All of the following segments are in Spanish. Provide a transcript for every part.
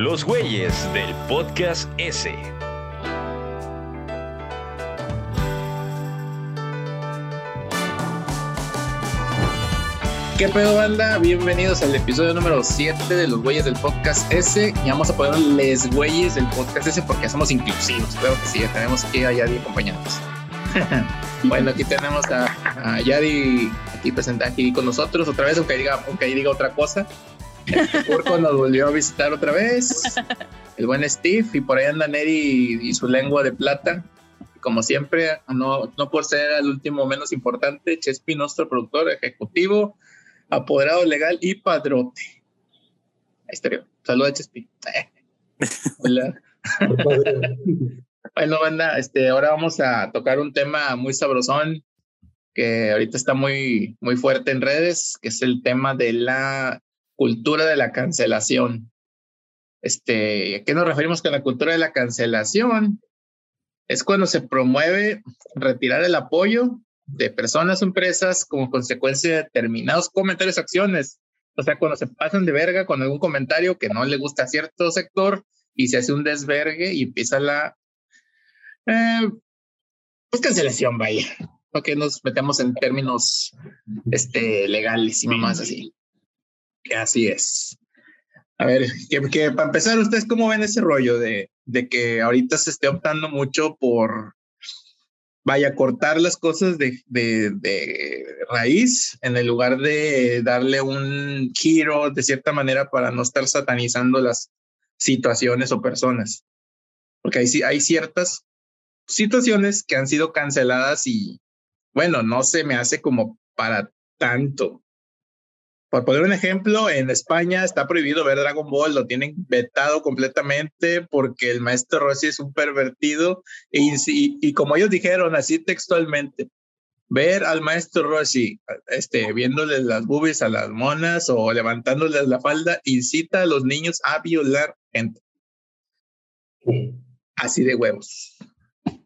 Los güeyes del podcast S. ¿Qué pedo, banda? Bienvenidos al episodio número 7 de los güeyes del podcast S. Y vamos a poner les güeyes del podcast S porque somos inclusivos. Claro que sí, ya tenemos que a Yadi acompañarnos. bueno, aquí tenemos a, a, Yadi aquí presente aquí con nosotros otra vez, aunque diga, aunque diga otra cosa. Porco nos volvió a visitar otra vez. El buen Steve, y por ahí anda Neri y, su lengua de plata. Como siempre, no, no por ser el último menos importante, Chespi, nuestro productor ejecutivo, apoderado legal y padrote. Ahí está. Saludos, Chespi. Hola. bueno, banda, este, ahora vamos a tocar un tema muy sabrosón que ahorita está muy, muy fuerte en redes, que es el tema de la cultura de la cancelación. Este, ¿A qué nos referimos con la cultura de la cancelación? Es cuando se promueve retirar el apoyo de personas o empresas como consecuencia de determinados comentarios o acciones. O sea, cuando se pasan de verga con algún comentario que no le gusta a cierto sector y se hace un desvergue y empieza la eh, pues cancelación, vaya. porque nos metemos en términos este, legales y más así. Así es. A ver, que, que, para empezar, ¿ustedes cómo ven ese rollo de, de que ahorita se esté optando mucho por, vaya, cortar las cosas de, de, de, raíz en el lugar de darle un giro de cierta manera para no estar satanizando las situaciones o personas? Porque hay, hay ciertas situaciones que han sido canceladas y, bueno, no se me hace como para tanto. Por poner un ejemplo, en España está prohibido ver Dragon Ball, lo tienen vetado completamente porque el maestro Rossi es un pervertido y, y, y como ellos dijeron así textualmente, ver al maestro Rossi este, viéndole las boobies a las monas o levantándoles la falda incita a los niños a violar gente. Así de huevos.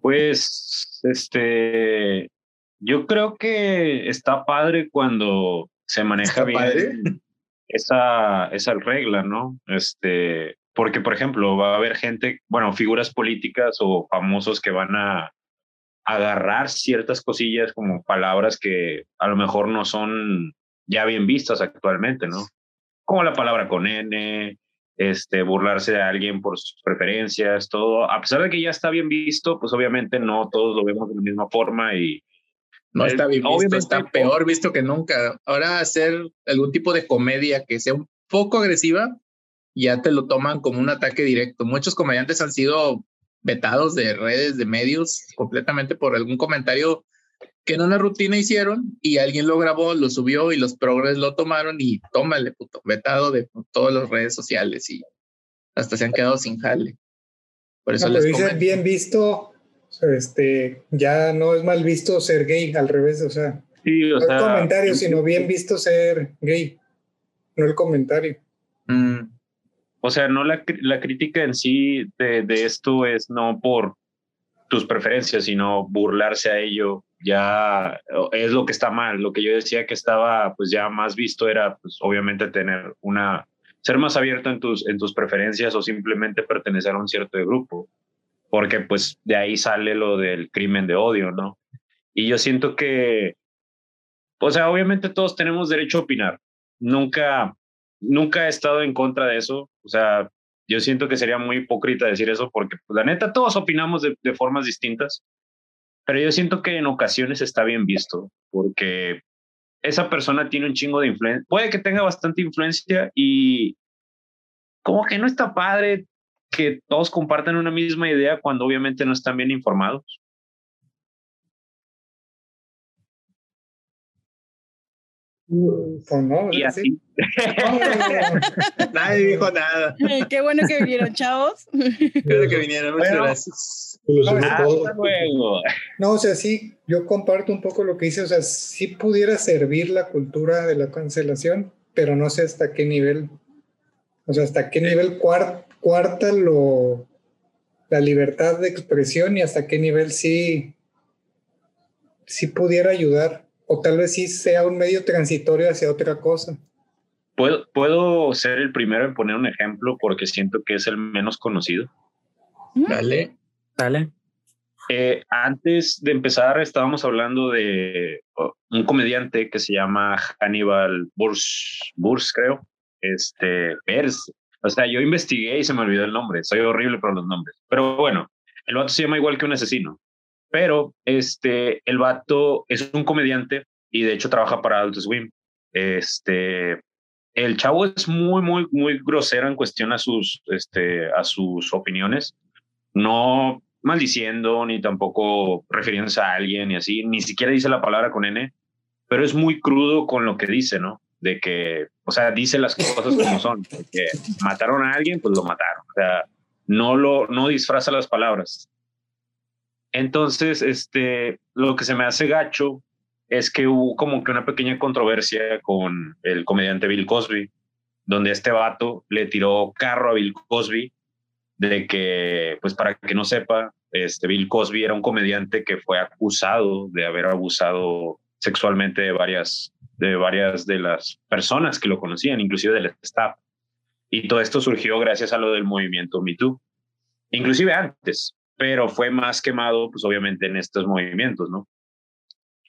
Pues, este, yo creo que está padre cuando se maneja bien esa, esa regla, ¿no? Este, porque, por ejemplo, va a haber gente, bueno, figuras políticas o famosos que van a agarrar ciertas cosillas como palabras que a lo mejor no son ya bien vistas actualmente, ¿no? Como la palabra con N, este, burlarse de alguien por sus preferencias, todo. A pesar de que ya está bien visto, pues obviamente no todos lo vemos de la misma forma y no está bien visto, está peor visto que nunca. Ahora hacer algún tipo de comedia que sea un poco agresiva, ya te lo toman como un ataque directo. Muchos comediantes han sido vetados de redes, de medios, completamente por algún comentario que en una rutina hicieron y alguien lo grabó, lo subió y los progres lo tomaron y tómale, puto, vetado de todas las redes sociales y hasta se han quedado sin jale. Por eso no, les bien visto, este, ya no es mal visto ser gay, al revés, o sea, sí, o no sea, el comentario, sino bien visto ser gay, no el comentario. Mm. O sea, no la, la crítica en sí de, de, esto es no por tus preferencias, sino burlarse a ello, ya es lo que está mal. Lo que yo decía que estaba pues ya más visto era pues obviamente tener una, ser más abierto en tus, en tus preferencias o simplemente pertenecer a un cierto grupo porque pues de ahí sale lo del crimen de odio, ¿no? Y yo siento que, o sea, obviamente todos tenemos derecho a opinar. Nunca, nunca he estado en contra de eso. O sea, yo siento que sería muy hipócrita decir eso porque, pues, la neta, todos opinamos de, de formas distintas. Pero yo siento que en ocasiones está bien visto porque esa persona tiene un chingo de influencia. Puede que tenga bastante influencia y como que no está padre que todos compartan una misma idea cuando obviamente no están bien informados. Pues no, y así. Nadie dijo nada. Qué bueno que vinieron, chavos. Qué bueno que vinieron, muchas bueno, gracias. Luego. No, o sea, sí, yo comparto un poco lo que dice, o sea, sí pudiera servir la cultura de la cancelación, pero no sé hasta qué nivel. O sea, hasta qué nivel cuarto cuarta lo, la libertad de expresión y hasta qué nivel sí, sí pudiera ayudar o tal vez sí sea un medio transitorio hacia otra cosa. puedo, puedo ser el primero en poner un ejemplo porque siento que es el menos conocido. Dale. Dale. Eh, antes de empezar, estábamos hablando de un comediante que se llama Hannibal Bursch, Bursch creo. Este, Pers. O sea, yo investigué y se me olvidó el nombre. Soy horrible con los nombres. Pero bueno, el vato se llama igual que un asesino. Pero este, el vato es un comediante y de hecho trabaja para Adult Swim. Este, el chavo es muy, muy, muy grosero en cuestión a sus, este, a sus opiniones. No maldiciendo, ni tampoco refiriéndose a alguien y así, ni siquiera dice la palabra con N, pero es muy crudo con lo que dice, ¿no? De que, o sea, dice las cosas como son, que mataron a alguien, pues lo mataron, o sea, no lo, no disfraza las palabras. Entonces, este, lo que se me hace gacho es que hubo como que una pequeña controversia con el comediante Bill Cosby, donde este vato le tiró carro a Bill Cosby de que, pues para que no sepa, este Bill Cosby era un comediante que fue acusado de haber abusado sexualmente de varias de varias de las personas que lo conocían, inclusive del staff. Y todo esto surgió gracias a lo del movimiento Me Too, inclusive antes, pero fue más quemado, pues obviamente en estos movimientos, ¿no?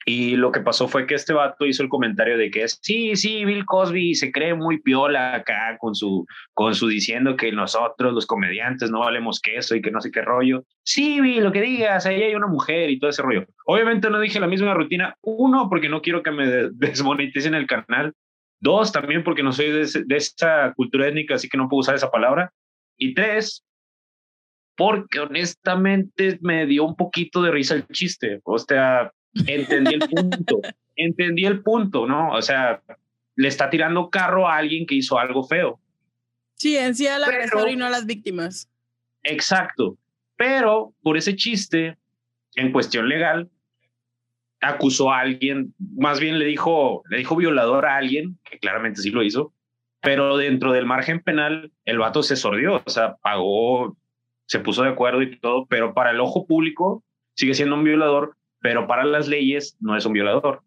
Y lo que pasó fue que este vato hizo el comentario de que sí, sí, Bill Cosby se cree muy piola acá con su, con su diciendo que nosotros, los comediantes, no valemos queso y que no sé qué rollo. Sí, Bill, lo que digas, ahí hay una mujer y todo ese rollo. Obviamente no dije la misma rutina. Uno, porque no quiero que me desmoneticen el canal. Dos, también porque no soy de, de esa cultura étnica, así que no puedo usar esa palabra. Y tres, porque honestamente me dio un poquito de risa el chiste. O sea, Entendí el punto, entendí el punto, ¿no? O sea, le está tirando carro a alguien que hizo algo feo. Sí, en sí al agresor y no a las víctimas. Exacto. Pero por ese chiste, en cuestión legal, acusó a alguien, más bien le dijo, le dijo violador a alguien, que claramente sí lo hizo, pero dentro del margen penal, el vato se sordió, o sea, pagó, se puso de acuerdo y todo, pero para el ojo público sigue siendo un violador pero para las leyes no es un violador.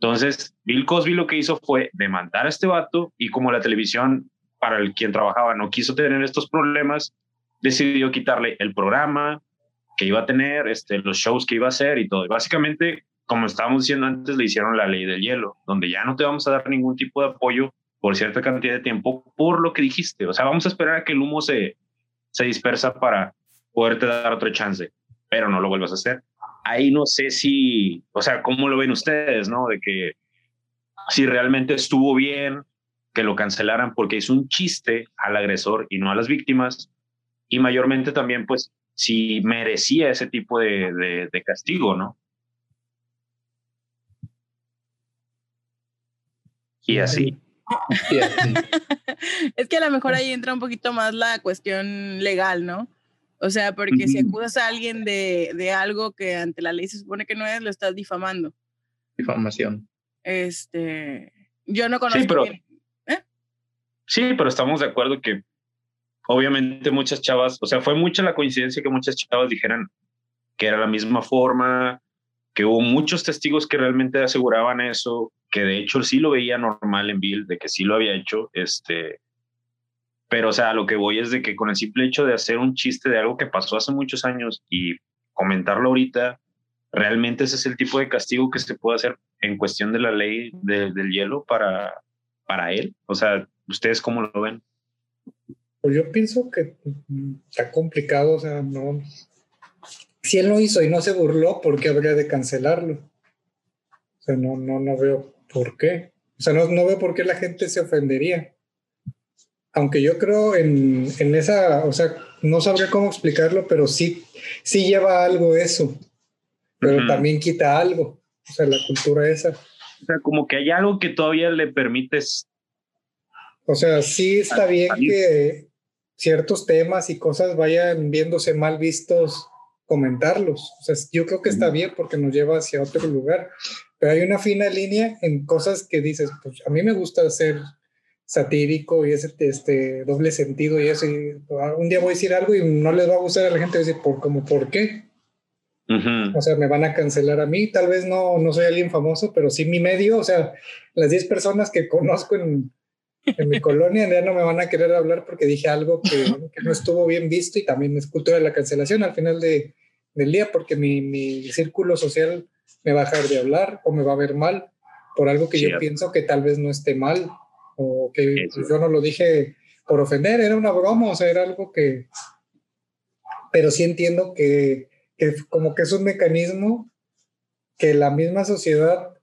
Entonces, Bill Cosby lo que hizo fue demandar a este vato y como la televisión para el quien trabajaba no quiso tener estos problemas, decidió quitarle el programa que iba a tener, este, los shows que iba a hacer y todo. Y básicamente, como estábamos diciendo antes, le hicieron la ley del hielo, donde ya no te vamos a dar ningún tipo de apoyo por cierta cantidad de tiempo por lo que dijiste. O sea, vamos a esperar a que el humo se, se dispersa para poderte dar otro chance, pero no lo vuelvas a hacer ahí no sé si, o sea, ¿cómo lo ven ustedes, no? De que si realmente estuvo bien que lo cancelaran porque hizo un chiste al agresor y no a las víctimas, y mayormente también, pues, si merecía ese tipo de, de, castigo, ¿no? Y así. es que a lo mejor ahí entra un poquito más la cuestión legal, ¿no? O sea, porque si acusas a alguien de, de, algo que ante la ley se supone que no es, lo estás difamando. Difamación. Este, yo no conozco. Sí, pero, ¿eh? sí, pero estamos de acuerdo que obviamente muchas chavas, o sea, fue mucha la coincidencia que muchas chavas dijeran que era la misma forma, que hubo muchos testigos que realmente aseguraban eso, que de hecho sí lo veía normal en Bill, de que sí lo había hecho, este, pero, o sea, lo que voy es de que con el simple hecho de hacer un chiste de algo que pasó hace muchos años y comentarlo ahorita, realmente ese es el tipo de castigo que se puede hacer en cuestión de la ley del hielo para, para él. O sea, ¿ustedes cómo lo ven? Pues yo pienso que está complicado, o sea, no. Si él lo hizo y no se burló, ¿por qué habría de cancelarlo? O sea, no, no, no veo por qué. O sea, no, no veo por qué la gente se ofendería aunque yo creo en, en, esa, o sea, no sabría cómo explicarlo, pero sí, sí lleva algo eso, pero también quita algo, o sea, la cultura esa. O sea, como que hay algo que todavía le permites. O sea, sí está bien que ciertos temas y cosas vayan viéndose mal vistos comentarlos. O sea, yo creo que está bien porque nos lleva hacia otro lugar, pero hay una fina línea en cosas que dices, pues a mí me gusta hacer satírico y ese este, doble sentido y eso. un día voy a decir algo y no les va a gustar a la gente, decir, por, como, ¿por qué? O sea, me van a cancelar a mí, tal vez no, no soy alguien famoso, pero sí mi medio, o sea, las 10 personas que conozco en, en mi colonia ya no me van a querer hablar porque dije algo que, no estuvo bien visto y también es cultura de la cancelación al final de, del día porque mi, mi, círculo social me va a dejar de hablar o me va a ver mal por algo que yo pienso que tal vez no esté mal o que yo no lo dije por ofender, era una broma, o sea, era algo que... Pero sí entiendo que, que como que es un mecanismo que la misma sociedad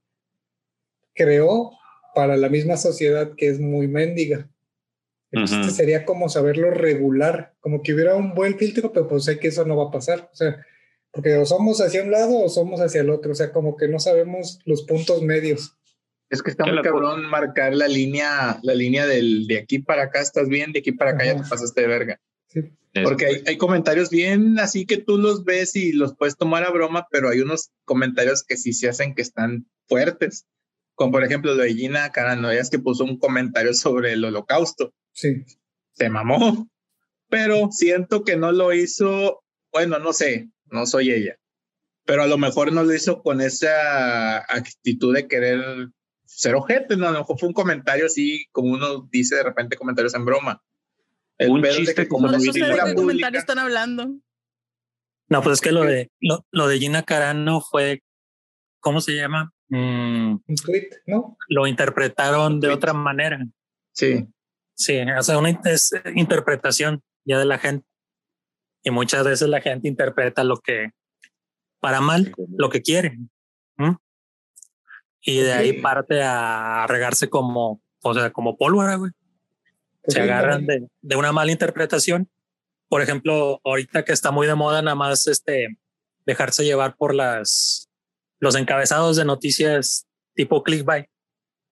creó para la misma sociedad que es muy mendiga. Entonces sería como saberlo regular, como que hubiera un buen filtro, pero pues sé que eso no va a pasar. O sea, porque o somos hacia un lado o somos hacia el otro. O sea, como que no sabemos los puntos medios. Es que está muy cabrón marcar la línea, la línea del de aquí para acá estás bien, de aquí para acá ya te pasaste de verga. Sí. Porque hay, hay, comentarios bien así que tú los ves y los puedes tomar a broma, pero hay unos comentarios que sí se hacen que están fuertes. Como por ejemplo lo de Gina Carano, es que puso un comentario sobre el holocausto. Sí. Se mamó. Pero siento que no lo hizo, bueno, no sé, no soy ella. Pero a lo mejor no lo hizo con esa actitud de querer ser ojete, ¿no? A lo mejor fue un comentario así, como uno dice de repente comentarios en broma. un chiste como no sé de comentario están hablando. No, pues es que lo de lo, lo de Gina Carano fue, ¿cómo se llama? Mm, un tweet, ¿no? Lo interpretaron de otra manera. Sí. Sí, o sea, una interpretación ya de la gente. Y muchas veces la gente interpreta lo que, para mal, lo que quiere. Y de ahí parte a regarse como, o sea, como pólvora, güey. Se agarran de, de, una mala interpretación. Por ejemplo, ahorita que está muy de moda nada más este, dejarse llevar por las los encabezados de noticias tipo clickbait,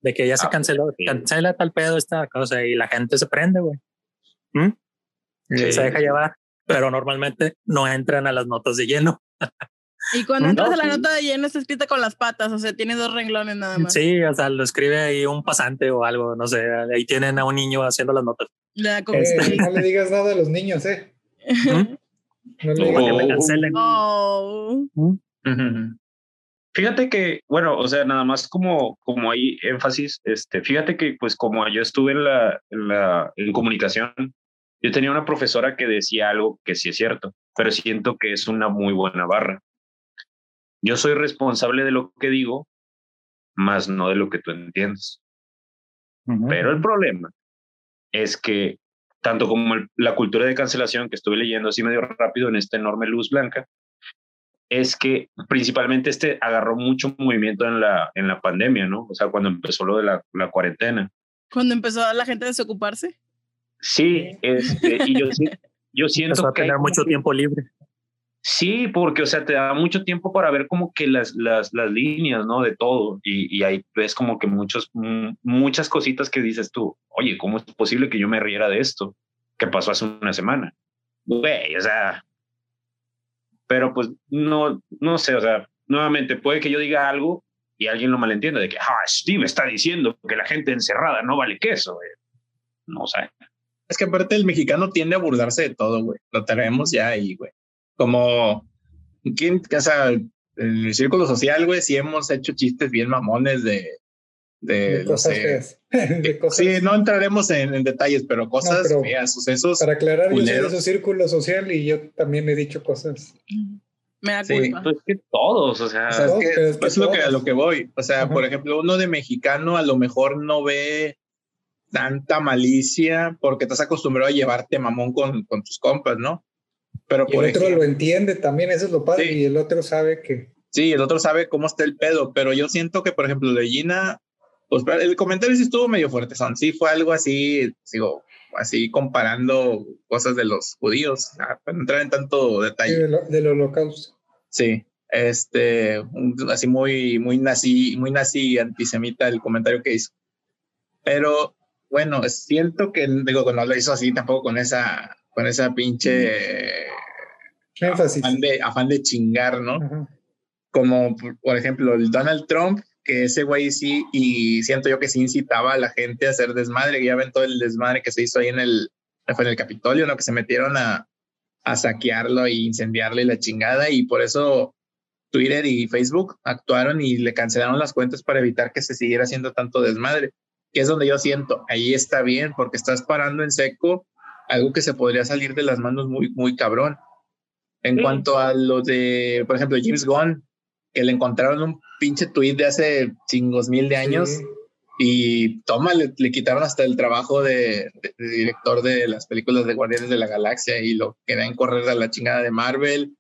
de que ya se ah, canceló, cancela tal pedo esta cosa y la gente se prende, güey. ¿Mm? Se deja llevar, pero normalmente no entran a las notas de lleno. Y cuando ¿Mm? entras a la nota de lleno está escrita con las patas, o sea, tiene dos renglones nada más. Sí, o sea, lo escribe ahí un pasante o algo, no sé, ahí tienen a un niño haciendo las notas. Este, no le digas nada a los niños, ¿eh? ¿Mm? No le digas que cancelen. Oh. Fíjate que, bueno, o sea, nada más como, como hay énfasis, este, fíjate que pues como yo estuve en la, en la en comunicación, yo tenía una profesora que decía algo que sí es cierto, pero siento que es una muy buena barra. Yo soy responsable de lo que digo, más no de lo que tú entiendes. Pero el problema es que tanto como la cultura de cancelación que estuve leyendo así medio rápido en esta enorme luz blanca, es que principalmente este agarró mucho movimiento en la, en la pandemia, ¿no? O sea, cuando empezó lo de la, la cuarentena. Cuando empezó la gente a desocuparse. Sí, este, y yo, yo siento que... tener mucho tiempo libre. Sí, porque, o sea, te da mucho tiempo para ver como que las, las, las líneas, ¿no? De todo. Y, y ahí ves como que muchos, muchas cositas que dices tú, oye, ¿cómo es posible que yo me riera de esto? que pasó hace una semana? Güey, o sea, pero pues no, no sé, o sea, nuevamente puede que yo diga algo y alguien lo malentienda de que, ah, Steve está diciendo que la gente encerrada no vale queso. No sé. Es que aparte el mexicano tiende a burlarse de todo, güey. Lo tenemos ya ahí, güey. Como, ¿quién, o sea, en el círculo social, güey, sí hemos hecho chistes bien mamones de, de, cosas Sí, no entraremos en, detalles, pero cosas feas, sucesos. Para aclarar, yo soy de su círculo social y yo también he dicho cosas. Me da culpa. Pues que todos, o sea, es, lo que a lo que voy. O sea, por ejemplo, uno de mexicano a lo mejor no ve tanta malicia porque estás acostumbrado a llevarte mamón con, con tus compas, ¿no? Pero por el otro lo entiende también, eso es lo padre, y el otro sabe que. Sí, el otro sabe cómo está el pedo, pero yo siento que, por ejemplo, de Gina, pues el comentario sí estuvo medio fuerte, son sí fue algo así, sigo así comparando cosas de los judíos, para no entrar en tanto detalle. del, holocausto. Sí, este, así muy, muy nazi, muy nazi antisemita el comentario que hizo. Pero bueno, siento que, digo, no lo hizo así tampoco con esa, con esa pinche afán de, afán de chingar, ¿no? Como, por ejemplo, el Donald Trump que ese güey sí, y siento yo que sí incitaba a la gente a hacer desmadre, ya ven todo el desmadre que se hizo ahí en el, en el Capitolio, ¿no? Que se metieron a, a saquearlo y incendiarle la chingada, y por eso Twitter y Facebook actuaron y le cancelaron las cuentas para evitar que se siguiera haciendo tanto desmadre. que es donde yo siento, ahí está bien, porque estás parando en seco algo que se podría salir de las manos muy, muy cabrón. En cuanto a lo de, por ejemplo, James Gunn, que le encontraron un pinche tweet de hace chingos mil de años y toma, le, quitaron hasta el trabajo de, director de las películas de Guardianes de la Galaxia y lo querían correr a la chingada de Marvel.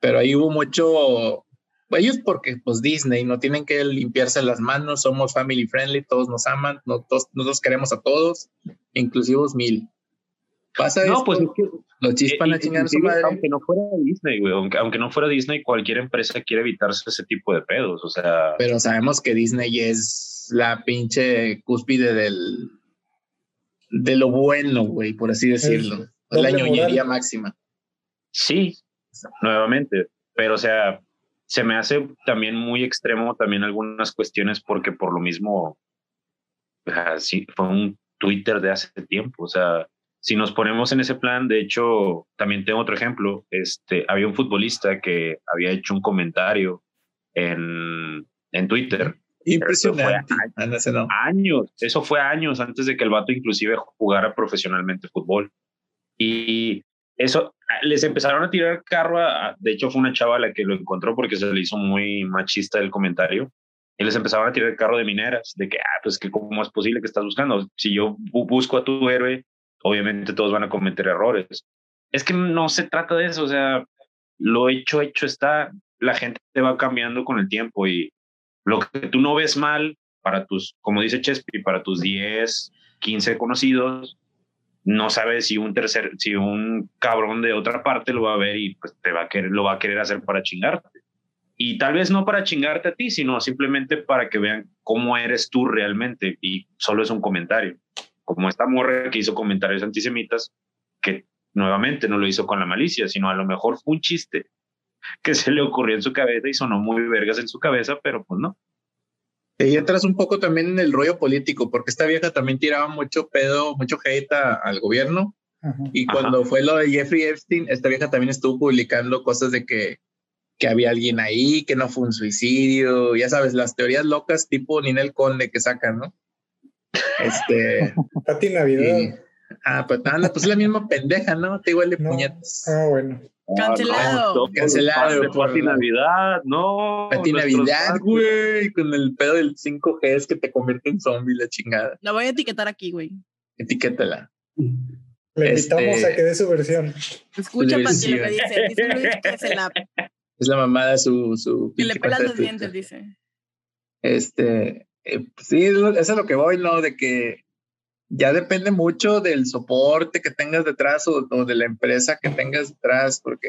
Pero ahí hubo mucho, ellos porque pues Disney no tienen que limpiarse las manos, somos family friendly, todos nos aman, nosotros, nosotros queremos a todos, inclusivos mil. Pasa no, pues es que los chispan a chingar su madre. Aunque no fuera Disney, güey, aunque, aunque, no fuera Disney, cualquier empresa quiere evitarse ese tipo de pedos, o sea. Pero sabemos que Disney es la pinche cúspide del de lo bueno, güey, por así decirlo. la ñoñería máxima. Sí, nuevamente, pero o sea, se me hace también muy extremo también algunas cuestiones porque por lo mismo, así fue un Twitter de hace tiempo, o sea, si nos ponemos en ese plan, de hecho, también tengo otro ejemplo. Este, había un futbolista que había hecho un comentario en, en Twitter. Impresionante. Años, años, eso fue años antes de que el vato inclusive jugara profesionalmente fútbol. Y eso, les empezaron a tirar carro, de hecho fue una chava la que lo encontró porque se le hizo muy machista el comentario. Y les empezaron a tirar el carro de mineras, de que, ah, pues que cómo es posible que estás buscando. Si yo busco a tu héroe obviamente todos van a cometer errores. Es que no se trata de eso, o sea, lo hecho, hecho está, la gente va cambiando con el tiempo y lo que tú no ves mal para tus, como dice Chespi, para tus 10, 15 conocidos, no sabes si un tercer, si un cabrón de otra parte lo va a ver y pues te va a querer, lo va a querer hacer para chingarte. Y tal vez no para chingarte a ti, sino simplemente para que vean cómo eres tú realmente y solo es un comentario como esta morra que hizo comentarios antisemitas, que nuevamente no lo hizo con la malicia, sino a lo mejor fue un chiste que se le ocurrió en su cabeza y sonó muy vergas en su cabeza, pero pues no. Y entras un poco también en el rollo político, porque esta vieja también tiraba mucho pedo, mucho hate al gobierno. Y cuando fue lo de Jeffrey Epstein, esta vieja también estuvo publicando cosas de que, que había alguien ahí, que no fue un suicidio, ya sabes, las teorías locas tipo Ninel Conde que sacan, ¿no? Este. Pati Navidad. ah, pues anda, pues es la misma pendeja, ¿no? Te igual de puñetas. Ah, bueno. Cancelado. Cancelado. Pati Navidad, no. Pati Navidad, güey. Con el pedo del 5G es que te convierte en zombie, la chingada. La voy a etiquetar aquí, güey. Etiquétala. Le invitamos a que dé su versión. Escucha, Pati, lo que dice. Dice Luis que se la. Es la mamada su. su que le pelan los dientes, dice. Este. Eh, sí, eso es lo que voy, ¿no? De que ya depende mucho del soporte que tengas detrás o, de la empresa que tengas detrás, porque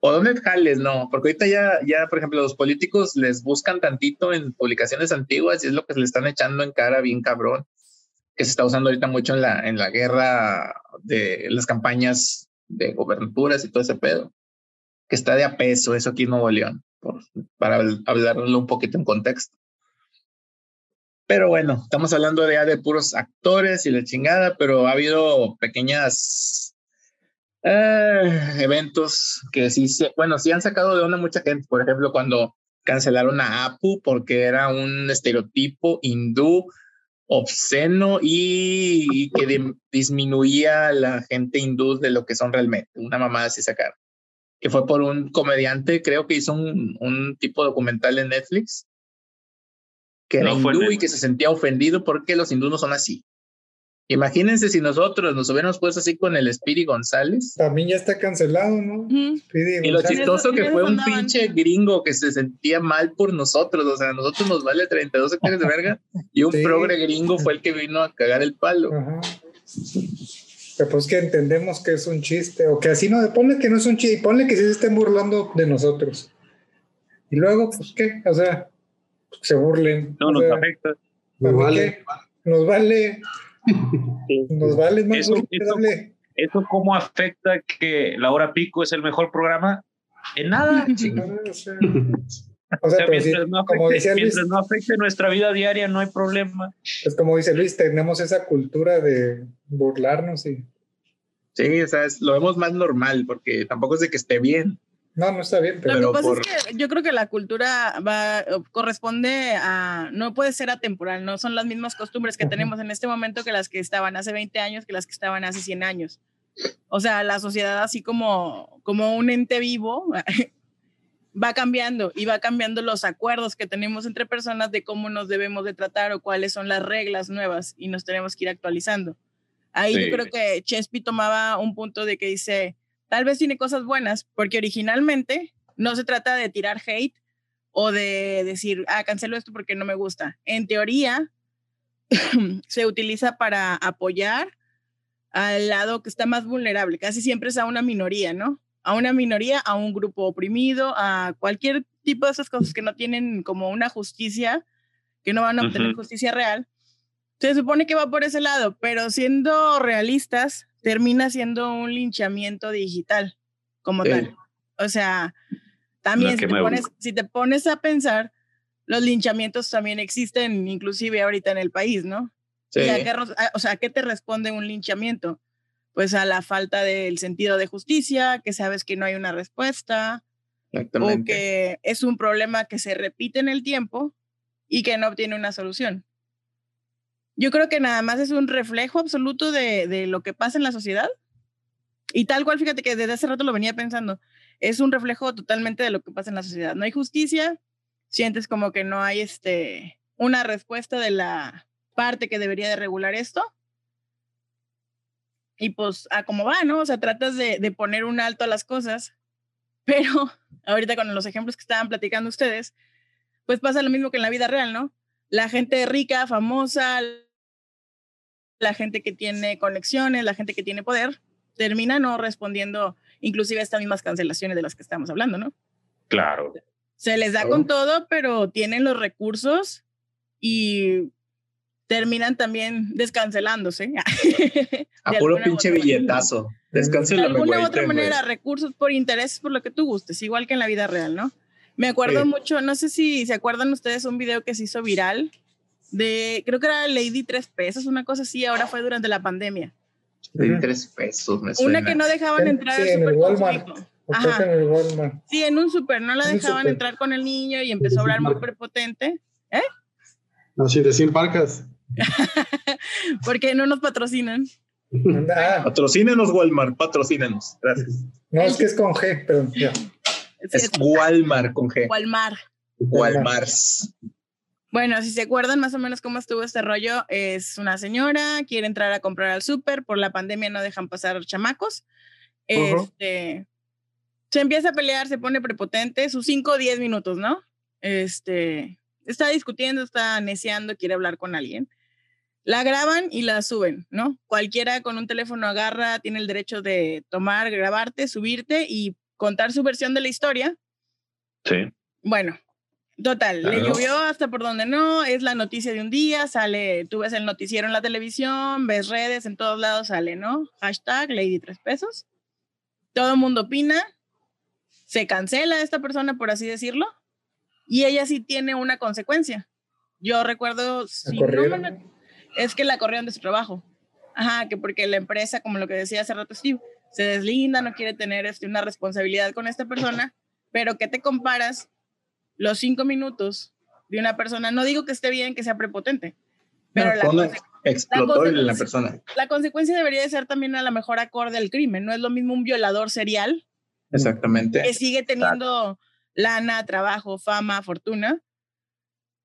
o dónde jales, no, porque ahorita ya, ya, por ejemplo, los políticos les buscan tantito en publicaciones antiguas y es lo que le están echando en cara bien cabrón, que se está usando ahorita mucho en la, en la guerra de las campañas de gobernaturas y todo ese pedo, que está de a peso eso aquí en Nuevo León, para hablarlo un poquito en contexto. Pero bueno, estamos hablando de, de puros actores y la chingada, pero ha habido pequeñas eh, eventos que sí, se, bueno, sí han sacado de onda mucha gente. Por ejemplo, cuando cancelaron a Apu porque era un estereotipo hindú obsceno y, que disminuía a la gente hindú de lo que son realmente. Una mamada así sacaron. Que fue por un comediante, creo que hizo un, un tipo documental en Netflix que era hindú y que se sentía ofendido porque los hindúes no son así. Imagínense si nosotros nos hubiéramos puesto así con el Speedy González. También ya está cancelado, ¿no? y lo chistoso que fue un pinche gringo que se sentía mal por nosotros. O sea, a nosotros nos vale 32 hectáreas de verga y un progre gringo fue el que vino a cagar el palo. Pero pues que entendemos que es un chiste, o que así no, ponle que no es un chiste, ponle que sí se estén burlando de nosotros. Y luego, pues qué, o sea, se burlen. No, nos afecta. Nos vale. Nos vale. Nos vale más eso, eso, cómo afecta que la hora pico es el mejor programa? En nada. O sea, mientras, no afecte, mientras no afecte nuestra vida diaria, no hay problema. Es como dice Luis, tenemos esa cultura de burlarnos y. Sí, o sea, lo vemos más normal, porque tampoco es de que esté bien, No, no está bien, pero... Lo que pasa es que yo creo que la cultura va, corresponde a, no puede ser atemporal, no son las mismas costumbres que tenemos en este momento que las que estaban hace 20 años, que las que estaban hace 100 años. O sea, la sociedad así como, como un ente vivo va cambiando y va cambiando los acuerdos que tenemos entre personas de cómo nos debemos de tratar o cuáles son las reglas nuevas y nos tenemos que ir actualizando. Ahí yo creo que Chespi tomaba un punto de que dice, tal vez tiene cosas buenas, porque originalmente no se trata de tirar hate o de decir, ah, cancelo esto porque no me gusta. En teoría, se utiliza para apoyar al lado que está más vulnerable, casi siempre es a una minoría, ¿no? A una minoría, a un grupo oprimido, a cualquier tipo de esas cosas que no tienen como una justicia, que no van a obtener justicia real. Se supone que va por ese lado, pero siendo realistas, termina siendo un linchamiento digital como tal. O sea, también si te, pones, si te, pones, a pensar, los linchamientos también existen inclusive ahorita en el país, ¿no? Sí. o sea, qué te responde un linchamiento? Pues a la falta del sentido de justicia, que sabes que no hay una respuesta, o que es un problema que se repite en el tiempo y que no obtiene una solución. Yo creo que nada más es un reflejo absoluto de, de lo que pasa en la sociedad. Y tal cual, fíjate que desde hace rato lo venía pensando, es un reflejo totalmente de lo que pasa en la sociedad. No hay justicia, sientes como que no hay este, una respuesta de la parte que debería de regular esto. Y pues a cómo va, ¿no? O sea, tratas de, de poner un alto a las cosas, pero ahorita con los ejemplos que estaban platicando ustedes, pues pasa lo mismo que en la vida real, ¿no? La gente rica, famosa, la gente que tiene conexiones, la gente que tiene poder, termina no respondiendo inclusive a estas mismas cancelaciones de las que estamos hablando, ¿no? Claro. Se les da con todo, pero tienen los recursos y terminan también descancelándose. a puro pinche billetazo. De alguna u otra manera, recursos por intereses, por lo que tú gustes, igual que en la vida real, ¿no? Me acuerdo mucho, no sé si se acuerdan ustedes un video que se hizo viral de, creo que era Lady Tres Pesos, una cosa así, ahora fue durante la pandemia. Lady Tres Pesos, me suena. Una que no dejaban entrar sí, en el Walmart. Ajá. En el Walmart. Sí, en un super, no la dejaban entrar con el niño y empezó a hablar muy prepotente. ¿Eh? No, sí, de 100 parcas. Porque no nos patrocinan. Ah. Patrocínenos, Walmart, patrocínenos. Gracias. No, es que es con G, pero ya. Es Walmart con G. Walmart. Walmart. Bueno, si se acuerdan más o menos cómo estuvo este rollo, es una señora, quiere entrar a comprar al súper, por la pandemia no dejan pasar chamacos. Este, se empieza a pelear, se pone prepotente, sus 5 o 10 minutos, ¿no? Este, está discutiendo, está neceando, quiere hablar con alguien. La graban y la suben, ¿no? Cualquiera con un teléfono agarra, tiene el derecho de tomar, grabarte, subirte y contar su versión de la historia. Sí. Bueno, Total, le llovió hasta por donde no, es la noticia de un día, sale, tú ves el noticiero en la televisión, ves redes, en todos lados sale, ¿no? Hashtag Lady Tres Pesos. Todo el mundo opina, se cancela esta persona, por así decirlo, y ella sí tiene una consecuencia. Yo recuerdo, si es que la corrieron de su trabajo. Ajá, que porque la empresa, como lo que decía hace rato Steve, se deslinda, no quiere tener este, una responsabilidad con esta persona, pero ¿qué te comparas los cinco minutos de una persona, no digo que esté bien que sea prepotente, pero la, explotó la, la persona. La consecuencia debería de ser también a la mejor acorde al crimen, no es lo mismo un violador serial. Exactamente. Que sigue teniendo lana, trabajo, fama, fortuna,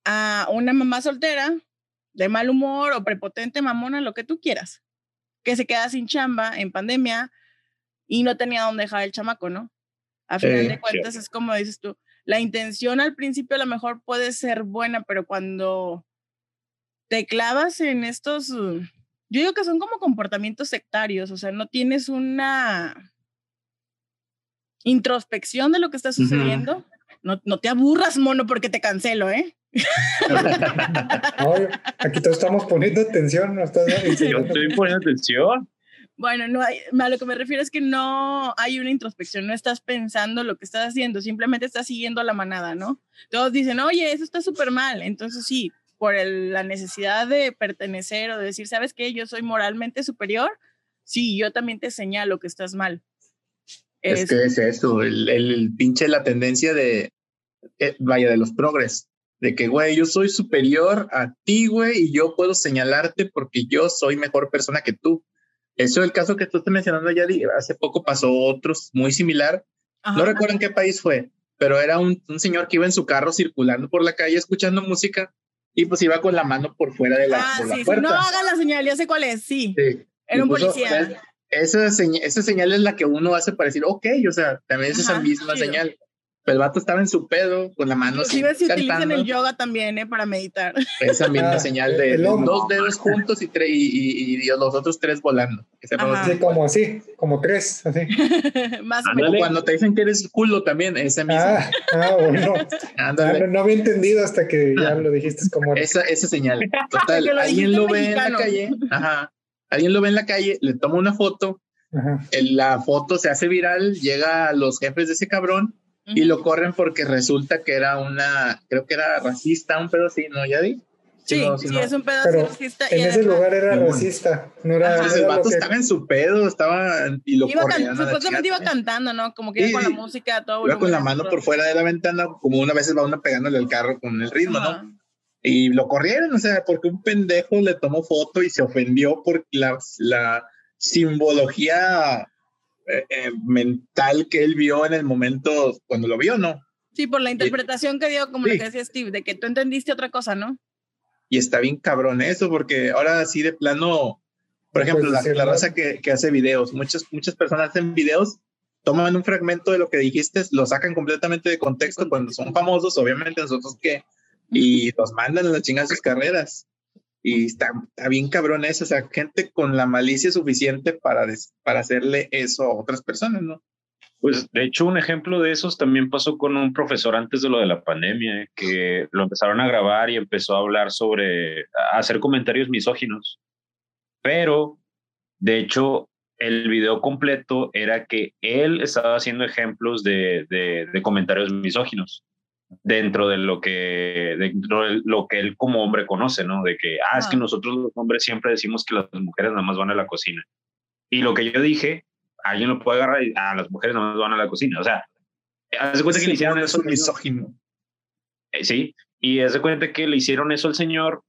a una mamá soltera de mal humor o prepotente, mamona, lo que tú quieras, que se queda sin chamba en pandemia y no tenía dónde dejar el chamaco, ¿no? A final de cuentas es como dices tú, la intención al principio a lo mejor puede ser buena, pero cuando te clavas en estos, uh, yo digo que son como comportamientos sectarios, o sea, no tienes una introspección de lo que está sucediendo. no, no, te aburras, mono, porque te cancelo, ¿eh? aquí todos estamos poniendo atención. ¿no? Yo estoy poniendo atención. Bueno, no hay, a lo que me refiero es que no hay una introspección, no estás pensando lo que estás haciendo, simplemente estás siguiendo la manada, ¿no? Todos dicen, oye, eso está súper mal. Entonces sí, por la necesidad de pertenecer o de decir, ¿sabes qué? Yo soy moralmente superior. Sí, yo también te señalo que estás mal. Es, que es eso, el, el, pinche la tendencia de, eh, vaya, de los progres, de que, güey, yo soy superior a ti, güey, y yo puedo señalarte porque yo soy mejor persona que tú. Eso es el caso que tú estás mencionando ya, hace poco pasó otro muy similar. No recuerdo en qué país fue, pero era un, un, señor que iba en su carro circulando por la calle escuchando música y pues iba con la mano por fuera de la, ah, sí, puerta. no haga la señal, ya sé cuál es, sí. Era un policía. Esa, esa señal es la que uno hace para decir, ok, o sea, también es esa misma señal. Pero el vato estaba en su pedo, con la mano. Inclusive si utilizan el yoga también, ¿eh? Para meditar. Esa misma ah, señal de dos dedos juntos y, y, y, los otros tres volando. Sí, como así, como tres, así. Más o menos. Cuando te dicen que eres culo también, esa misma. Ah, ah bueno. Ah, no, no, había entendido hasta que ya lo dijiste como. Esa, esa señal. Total, alguien lo ve en la calle. Ajá alguien lo ve en la calle, le toma una foto, la foto se hace viral, llega a los jefes de ese cabrón y lo corren porque resulta que era una, creo que era racista, un pedo así, ¿no, Yadi? Sí, sí, es un pedo racista. En ese lugar era racista, no era. el vato estaba en su pedo, estaba y lo iba Supuestamente iba cantando, ¿no? Como que iba con la música, todo. Iba con la mano por fuera de la ventana, como una vez va uno pegándole el carro con el ritmo, ¿no? y lo corrieron, o sea, porque un pendejo le tomó foto y se ofendió por la, la simbología eh, eh, mental que él vio en el momento cuando lo vio, ¿no? Sí, por la interpretación que dio, como lo que decía Steve, de que tú entendiste otra cosa, ¿no? Y está bien cabrón eso, porque ahora sí de plano, por ejemplo, la, la, raza que, que, hace videos, muchas, muchas personas hacen videos, toman un fragmento de lo que dijiste, lo sacan completamente de contexto cuando son famosos, obviamente nosotros que y los mandan a la chingada sus carreras. Y está, bien cabrón eso, o sea, gente con la malicia suficiente para, para hacerle eso a otras personas, ¿no? Pues de hecho un ejemplo de esos también pasó con un profesor antes de lo de la pandemia, eh, que lo empezaron a grabar y empezó a hablar sobre, a hacer comentarios misóginos. Pero, de hecho, el video completo era que él estaba haciendo ejemplos de, de comentarios misóginos dentro de lo que dentro de lo que él como hombre conoce, ¿no? De que ah, es que nosotros los hombres siempre decimos que las mujeres nada más van a la cocina. Y lo que yo dije, alguien lo puede agarrar y ah, las mujeres nada más van a la cocina, o sea, hace cuenta que le hicieron eso misógino. Eh, sí, y hace cuenta que le hicieron eso al señor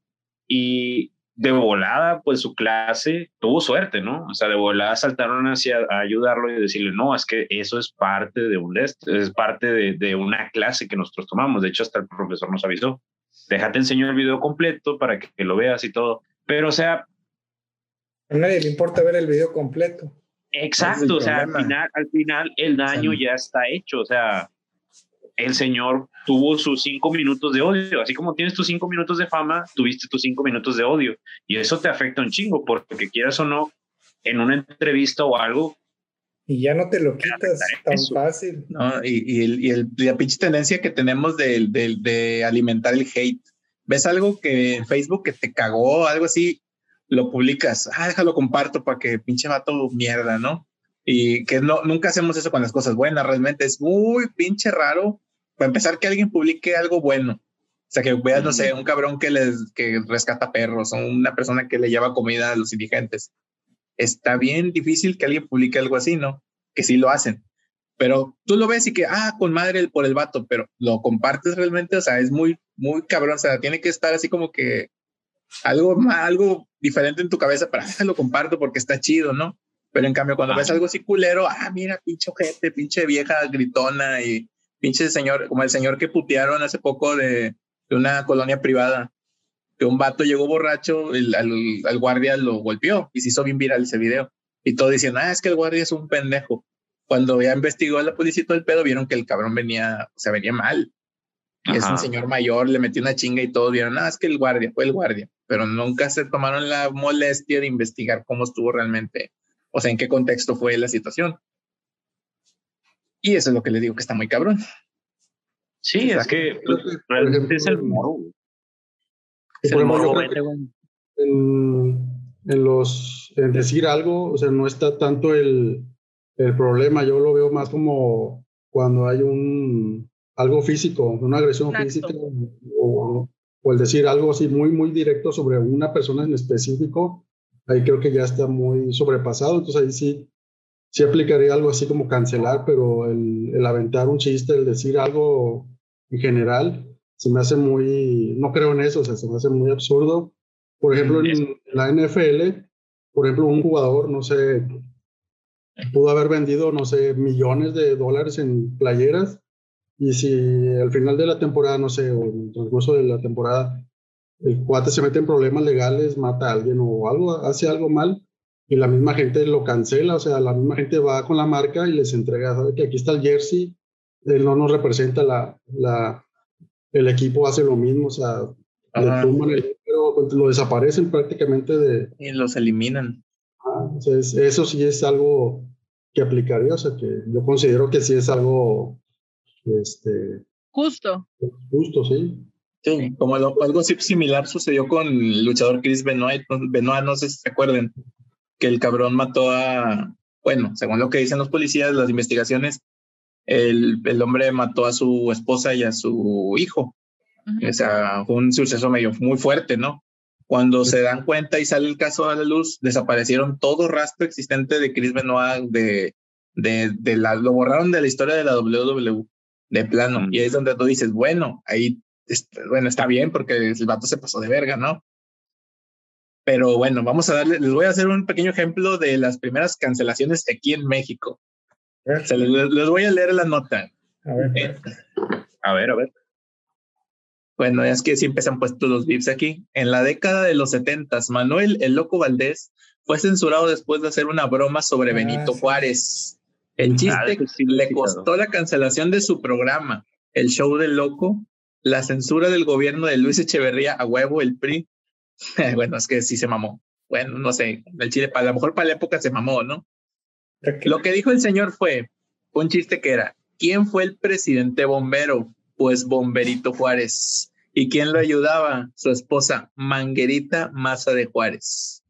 y de volada, pues su clase tuvo suerte, ¿no? O sea, de volada saltaron hacia a ayudarlo y decirle, no, es que eso es parte de un es parte de, de, una clase que nosotros tomamos. De hecho, hasta el profesor nos avisó, déjate enseñar el video completo para que, lo veas y todo. Pero, o sea... A nadie le importa ver el video completo. Exacto, o sea, al final, al final el daño ya está hecho, o sea, el señor tuvo sus cinco minutos de odio. Así como tienes tus cinco minutos de fama, tuviste tus cinco minutos de odio. Y eso te afecta un chingo, porque quieras o no, en una entrevista o algo. Y ya no te lo quitas tan fácil. No, y, el, y el, la pinche tendencia que tenemos de, de, de, alimentar el hate. ¿Ves algo que en Facebook que te cagó, algo así? Lo publicas. Ah, déjalo comparto para que pinche vato mierda, ¿no? Y que no, nunca hacemos eso con las cosas buenas, realmente es muy pinche raro para empezar, que alguien publique algo bueno. O sea, que veas, no sé, un cabrón que les que rescata perros o una persona que le lleva comida a los indigentes. Está bien difícil que alguien publique algo así, ¿no? Que sí lo hacen. Pero tú lo ves y que, ah, con madre por el vato, pero lo compartes realmente, o sea, es muy, muy cabrón. O sea, tiene que estar así como que algo, algo diferente en tu cabeza para, ah, lo comparto porque está chido, ¿no? Pero en cambio, cuando ves algo así culero, ah, mira, pinche gente, pinche vieja gritona y pinche señor, como el señor que putearon hace poco de, de una colonia privada, que un vato llegó borracho, el, al, al, guardia lo golpeó y se hizo bien viral ese video. Y todos dicen, ah, es que el guardia es un pendejo. Cuando ya investigó la policía todo el pedo, vieron que el cabrón venía, o sea, venía mal. Es un señor mayor, le metió una chinga y todos vieron, ah, es que el guardia, fue el guardia. Pero nunca se tomaron la molestia de investigar cómo estuvo realmente, o sea, en qué contexto fue la situación. Y eso es lo que le digo que está muy cabrón. Sí, es que realmente es el moro. Es el moro. En, en, los, en decir algo, o sea, no está tanto el, el problema, yo lo veo más como cuando hay un algo físico, una agresión física o, o, el decir algo así muy, muy directo sobre una persona en específico, ahí creo que ya está muy sobrepasado, entonces ahí sí sí aplicaría algo así como cancelar, pero el, el aventar un chiste, el decir algo en general, se me hace muy, no creo en eso, o sea, se me hace muy absurdo. Por ejemplo, en la NFL, por ejemplo, un jugador, no sé, pudo haber vendido, no sé, millones de dólares en playeras y si al final de la temporada, no sé, o en el transcurso de la temporada, el cuate se mete en problemas legales, mata a alguien o algo, hace algo mal y la misma gente lo cancela, o sea, la misma gente va con la marca y les entrega, ¿sabe? que aquí está el jersey, él no nos representa la, la, el equipo hace lo mismo, o sea, le tumban el pero pues, lo desaparecen prácticamente de... Y los eliminan. Ah, eso sí es algo que aplicaría, o sea, que yo considero que sí es algo este, justo. Justo, sí. Sí, como algo similar sucedió con el luchador Chris Benoit. Benoit, no sé si se acuerdan, que el cabrón mató a, bueno, según lo que dicen los policías, las investigaciones, el, el hombre mató a su esposa y a su hijo. O sea, fue un suceso medio muy fuerte, ¿no? Cuando se dan cuenta y sale el caso a la luz, desaparecieron todo rastro existente de Chris Benoit, de, de, de la, lo borraron de la historia de la WWE de plano. Y ahí es donde tú dices, bueno, ahí, bueno, está bien porque el vato se pasó de verga, ¿no? Pero bueno, vamos a darle, les voy a hacer un pequeño ejemplo de las primeras cancelaciones aquí en México. les, voy a leer la nota. A ver, eh, a ver, a ver. Bueno, es que siempre se han puesto los VIPs aquí. En la década de los 70, Manuel el Loco Valdés fue censurado después de hacer una broma sobre ah, Benito Juárez. El chiste le costó la cancelación de su programa, el show del loco, la censura del gobierno de Luis Echeverría a huevo, el PRI. bueno, es que sí se mamó. Bueno, no sé, el Chile, para, a lo mejor para la época se mamó, ¿no? Lo que dijo el señor fue un chiste que era, ¿quién fue el presidente bombero? Pues Bomberito Juárez. ¿Y quién lo ayudaba? Su esposa, Manguerita Maza de Juárez.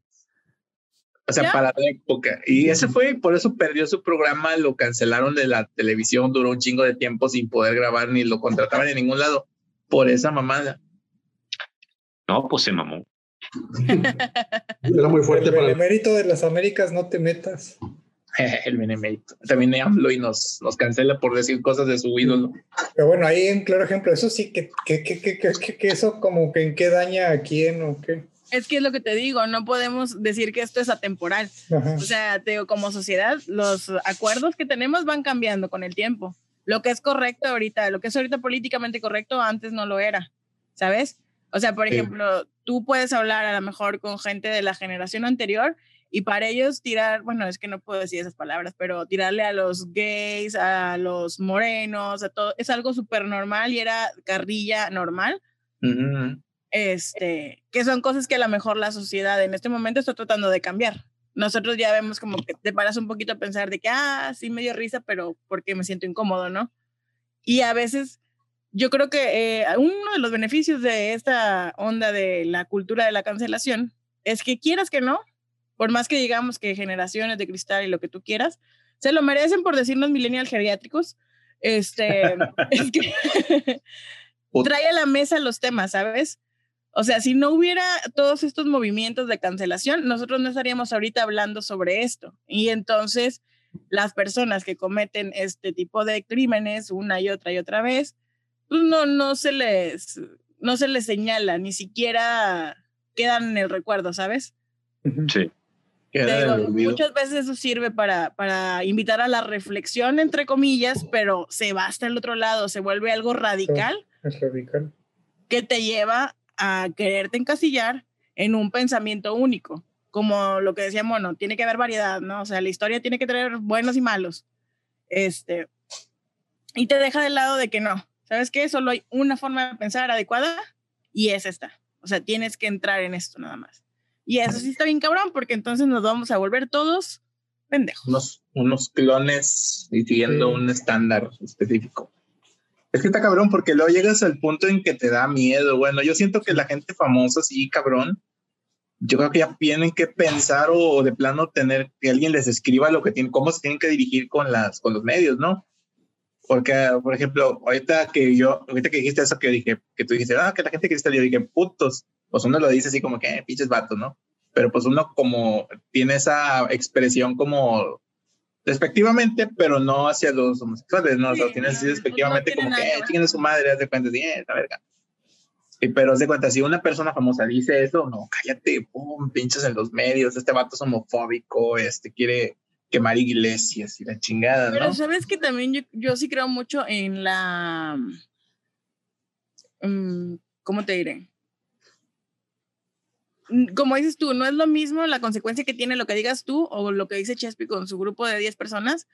O sea, para la época. Y ese fue, por eso perdió su programa, lo cancelaron de la televisión, duró un chingo de tiempo sin poder grabar ni lo contrataban en ningún lado por esa mamada. No, pues se mamó. Era muy fuerte el para el mérito de las Américas, no te metas. el benemérito. También AMLO y nos, nos cancela por decir cosas de su ídolo. Pero bueno, ahí en claro ejemplo, eso sí, que, que, que, que, que eso como que en qué daña a quién o qué. Es que es lo que te digo, no podemos decir que esto es atemporal. O sea, te digo, como sociedad, los acuerdos que tenemos van cambiando con el tiempo. Lo que es correcto ahorita, lo que es ahorita políticamente correcto, antes no lo era, ¿sabes? O sea, por ejemplo, tú puedes hablar a lo mejor con gente de la generación anterior y para ellos tirar, bueno, es que no puedo decir esas palabras, pero tirarle a los gays, a los morenos, a todo, es algo súper normal y era carrilla normal este, que son cosas que a lo mejor la sociedad en este momento está tratando de cambiar. Nosotros ya vemos como que te paras un poquito a pensar de que, ah, sí me dio risa, pero porque me siento incómodo, ¿no? Y a veces yo creo que eh, uno de los beneficios de esta onda de la cultura de la cancelación es que quieras que no, por más que digamos que generaciones de cristal y lo que tú quieras, se lo merecen por decirnos millennial geriátricos, este, es que trae a la mesa los temas, ¿sabes? O sea, si no hubiera todos estos movimientos de cancelación, nosotros no estaríamos ahorita hablando sobre esto. Y entonces las personas que cometen este tipo de crímenes una y otra y otra vez, no, no se les, no se les señala, ni siquiera quedan en el recuerdo, ¿sabes? Sí. muchas veces eso sirve para, para invitar a la reflexión, entre comillas, pero se va hasta el otro lado, se vuelve algo radical. Es radical. Que te lleva a quererte encasillar en un pensamiento único, como lo que decíamos, bueno, tiene que haber variedad, ¿no? O sea, la historia tiene que tener buenos y malos. Este, y te deja de lado de que no, ¿sabes qué? Solo hay una forma de pensar adecuada y es esta. O sea, tienes que entrar en esto nada más. Y eso sí está bien cabrón, porque entonces nos vamos a volver todos pendejos. Unos, unos clones y siguiendo un estándar específico. Es que está cabrón porque luego llegas al punto en que te da miedo. Bueno, yo siento que la gente famosa, sí, cabrón, yo creo que ya tienen que pensar o de plano tener que alguien les escriba lo que tienen, cómo se tienen que dirigir con las, con los medios, ¿no? Porque, por ejemplo, ahorita que yo, ahorita que dijiste eso que dije, que tú dijiste, ah, que la gente está, yo dije, putos, pues uno lo dice así como que, eh, pinches vatos, ¿no? Pero pues uno como tiene esa expresión como despectivamente, pero no hacia los homosexuales, no, lo tienes así despectivamente como que, eh, de su madre, haz de cuenta, sí, esta verga. Y, pero haz de cuenta, si una persona famosa dice eso, no, cállate, pum, pinches en los medios, este vato es homofóbico, este quiere quemar iglesias y la chingada, Pero sabes que también yo, yo sí creo mucho en la, um, ¿cómo te diré? como dices tú, no es lo mismo la consecuencia que tiene lo que digas tú o lo que dice Chespi con su grupo de 10 personas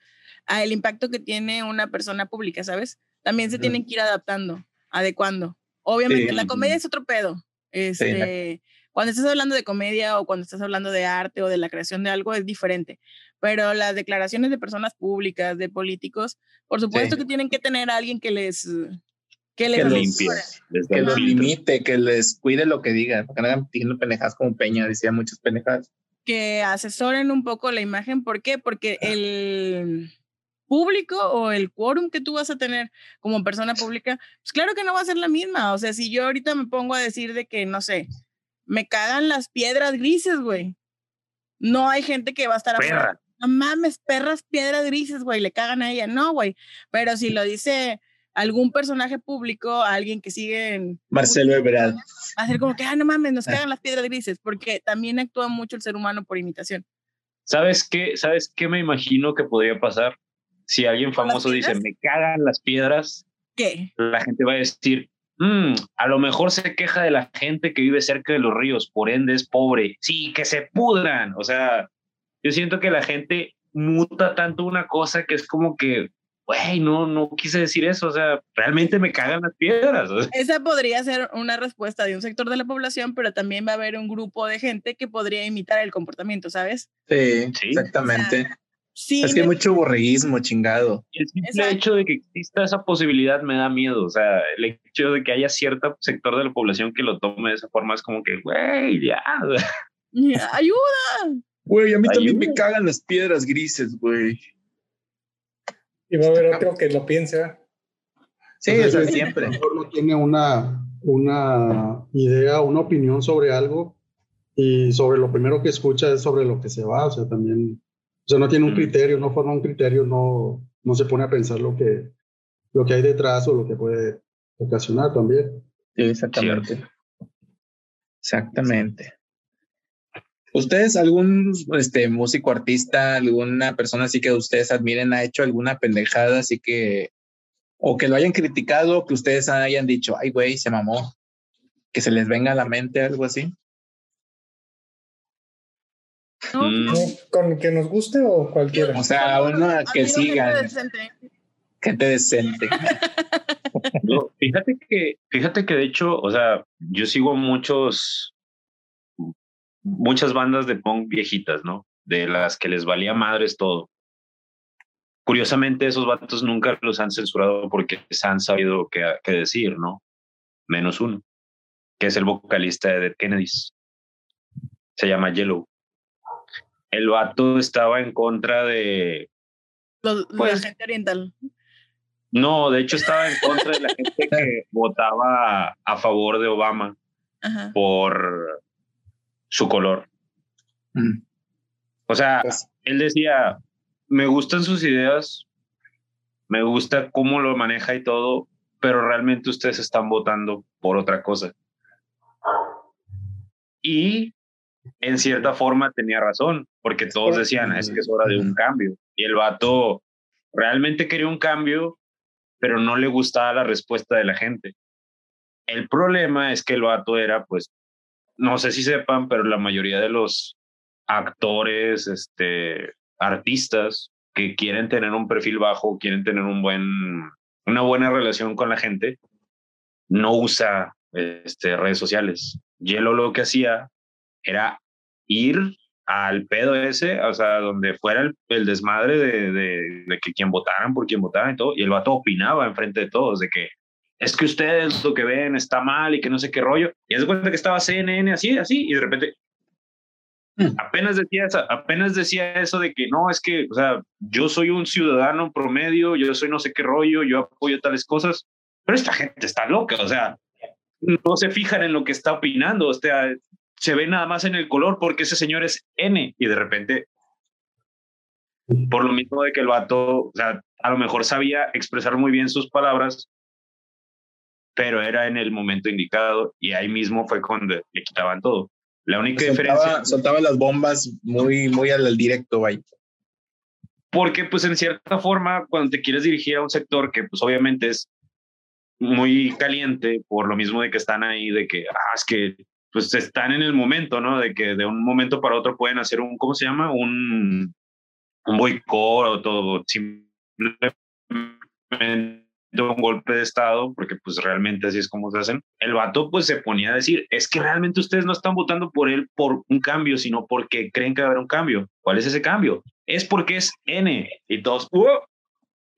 a el impacto que tiene una persona pública, ¿sabes? También se tienen que ir adaptando, adecuando. Obviamente, la comedia es otro pedo. Este, Cuando estás hablando de comedia o cuando estás hablando de arte o de la creación de algo es diferente. Pero las declaraciones de personas públicas, de políticos, por supuesto que tienen que tener a alguien que les que, les limpie, que los limite, que les cuide lo que digan, que no hagan diciendo pendejadas como Peña, decía muchas pendejadas. Que asesoren un poco la imagen, ¿por qué? Porque el público o el quórum que tú vas a tener como persona pública, pues claro que no va a ser la misma. O sea, si yo ahorita me pongo a decir de que, no sé, me cagan las piedras grises, güey. No hay gente que va a estar afuera. No mames, perras piedras grises, güey, le cagan a ella. No, güey. Pero si lo dice algún personaje público, alguien que sigue en... Marcelo Ebrard. Va a ser como que, ah, no mames, nos ah. cagan las piedras grises, porque también actúa mucho el ser humano por imitación. ¿Sabes qué? ¿Sabes qué me imagino que podría pasar? Si alguien famoso dice, me cagan las piedras, ¿qué? La gente va a decir, mm, a lo mejor se queja de la gente que vive cerca de los ríos, por ende es pobre. Sí, que se pudran. O sea, yo siento que la gente muta tanto una cosa que es como que güey, no, no quise decir eso, o sea, realmente me cagan las piedras. Esa podría ser una respuesta de un sector de la población, pero también va a haber un grupo de gente que podría imitar el comportamiento, ¿sabes? Sí, exactamente. Sí, es que hay mucho borreguismo, chingado. El simple hecho de que exista esa posibilidad me da miedo, o sea, el hecho de que haya cierto sector de la población que lo tome de esa forma es como que, güey, ya. ¡Ayuda! Güey, a mí también me cagan las piedras grises, güey. Y va a haber otro que lo piense. Sí, eso siempre. A lo mejor no tiene una, una idea, una opinión sobre algo y sobre lo primero que escucha es sobre lo que se va, o sea, también, o sea, no tiene un mm. criterio, no forma un criterio, no, no se pone a pensar lo que, lo que hay detrás o lo que puede ocasionar también. Sí, exactamente. Exactamente. ¿Ustedes, algún este, músico, artista, alguna persona así que ustedes admiren, ha hecho alguna pendejada así que, o que lo hayan criticado, que ustedes hayan dicho, ay, güey, se mamó, que se les venga a la mente algo así? Mm. ¿Con que nos guste o cualquiera? O sea, uno que siga. Gente decente. fíjate que, fíjate que de hecho, o sea, yo sigo muchos muchas bandas de punk viejitas, ¿no? De las que les valía madres todo. Curiosamente, esos vatos nunca los han censurado porque se han sabido qué, qué decir, ¿no? Menos uno, que es el vocalista de Dead Kennedys. Se llama Yellow. El vato estaba en contra de. Los, pues, la gente oriental. No, de hecho estaba en contra de la gente que votaba a favor de Obama por su color. Mm. O sea, pues él decía, me gustan sus ideas, me gusta cómo lo maneja y todo, pero realmente ustedes están votando por otra cosa. Y en cierta forma tenía razón, porque todos decían, es que es hora de un cambio. Y el vato realmente quería un cambio, pero no le gustaba la respuesta de la gente. El problema es que el vato era pues no sé si sepan, pero la mayoría de los actores, este, artistas que quieren tener un perfil bajo, quieren tener un buen, una buena relación con la gente, no usa este, redes sociales. Yelo lo que hacía era ir al pedo ese, o sea, donde fuera el, desmadre de, de, de, que quien votaran por quien votaran y todo, y el vato opinaba enfrente de todos de que es que ustedes lo que ven está mal y que no sé qué rollo. Y es cuenta que estaba CNN así, así, y de repente hmm. apenas decía eso, apenas decía eso de que no, es que, o sea, yo soy un ciudadano promedio, yo soy no sé qué rollo, yo apoyo tales cosas, pero esta gente está loca, o sea, no se fijan en lo que está opinando, o sea, se ve nada más en el color porque ese señor es N y de repente Por lo mismo de que el vato, o sea, a lo mejor sabía expresar muy bien sus palabras, pero era en el momento indicado y ahí mismo fue cuando le quitaban todo. La única soltaba, diferencia... Soltaba las bombas muy, muy al, directo, vaya. Porque pues en cierta forma, cuando te quieres dirigir a un sector que pues obviamente es muy caliente por lo mismo de que están ahí, de que, ah, es que pues están en el momento, ¿no? De que de un momento para otro pueden hacer un, ¿cómo se llama? Un, un boicot o todo, simplemente un golpe de estado, porque pues realmente así es como se hacen. El vato pues se ponía a decir, es que realmente ustedes no están votando por él por un cambio, sino porque creen que va a haber un cambio. ¿Cuál es ese cambio? Es porque es N y todos,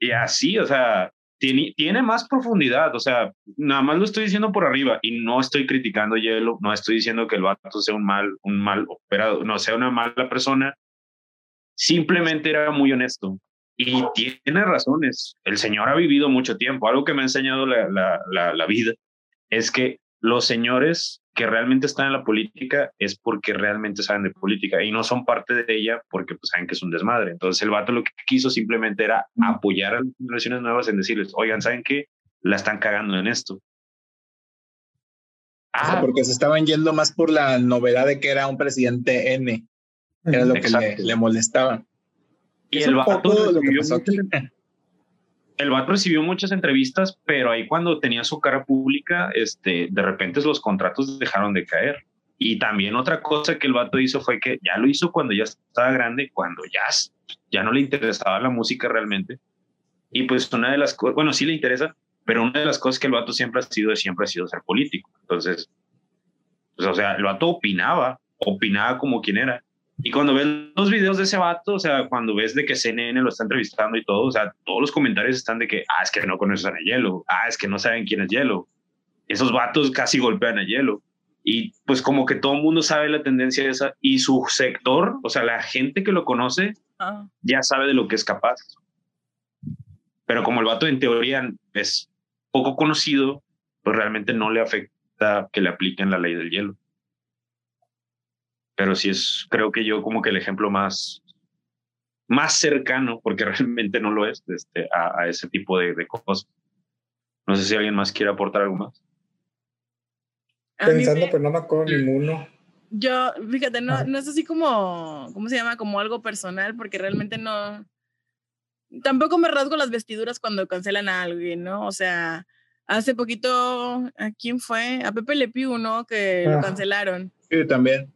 y así, o sea, tiene, tiene más profundidad, o sea, nada más lo estoy diciendo por arriba y no estoy criticando Hielo, no estoy diciendo que el vato sea un mal, un mal operado, no sea una mala persona, simplemente era muy honesto. Y tiene razones. El señor ha vivido mucho tiempo. Algo que me ha enseñado la, la, la, vida es que los señores que realmente están en la política es porque realmente saben de política y no son parte de ella porque pues saben que es un desmadre. Entonces el vato lo que quiso simplemente era apoyar a las generaciones nuevas en decirles, oigan, ¿saben qué? La están cagando en esto. Ah, porque se estaban yendo más por la novedad de que era un presidente N. Era lo que le, le molestaba. Y el vato, recibió el vato recibió muchas entrevistas, pero ahí cuando tenía su cara pública, este, de repente los contratos dejaron de caer. Y también otra cosa que el vato hizo fue que ya lo hizo cuando ya estaba grande, cuando ya, ya no le interesaba la música realmente. Y pues una de las cosas, bueno, sí le interesa, pero una de las cosas que el vato siempre ha sido, siempre ha sido ser político. Entonces, pues, o sea, el vato opinaba, opinaba como quien era. Y cuando ves los videos de ese vato, o sea, cuando ves de que CNN lo está entrevistando y todo, o sea, todos los comentarios están de que, ah, es que no conocen a Hielo, ah, es que no saben quién es Hielo. Esos vatos casi golpean a Hielo. Y pues como que todo el mundo sabe la tendencia esa y su sector, o sea, la gente que lo conoce, ah. ya sabe de lo que es capaz. Pero como el vato en teoría es poco conocido, pues realmente no le afecta que le apliquen la ley del hielo pero sí es, creo que yo como que el ejemplo más, más cercano, porque realmente no lo es, este, a, ese tipo de, cosas. No sé si alguien más quiere aportar algo más. Pensando, pero no me acuerdo ninguno. Yo, fíjate, no, no es así como, ¿cómo se llama? Como algo personal, porque realmente no, tampoco me rasgo las vestiduras cuando cancelan a alguien, ¿no? O sea, hace poquito, ¿a quién fue? A Pepe Le Pew, ¿no? Que lo ah. cancelaron. Sí, también.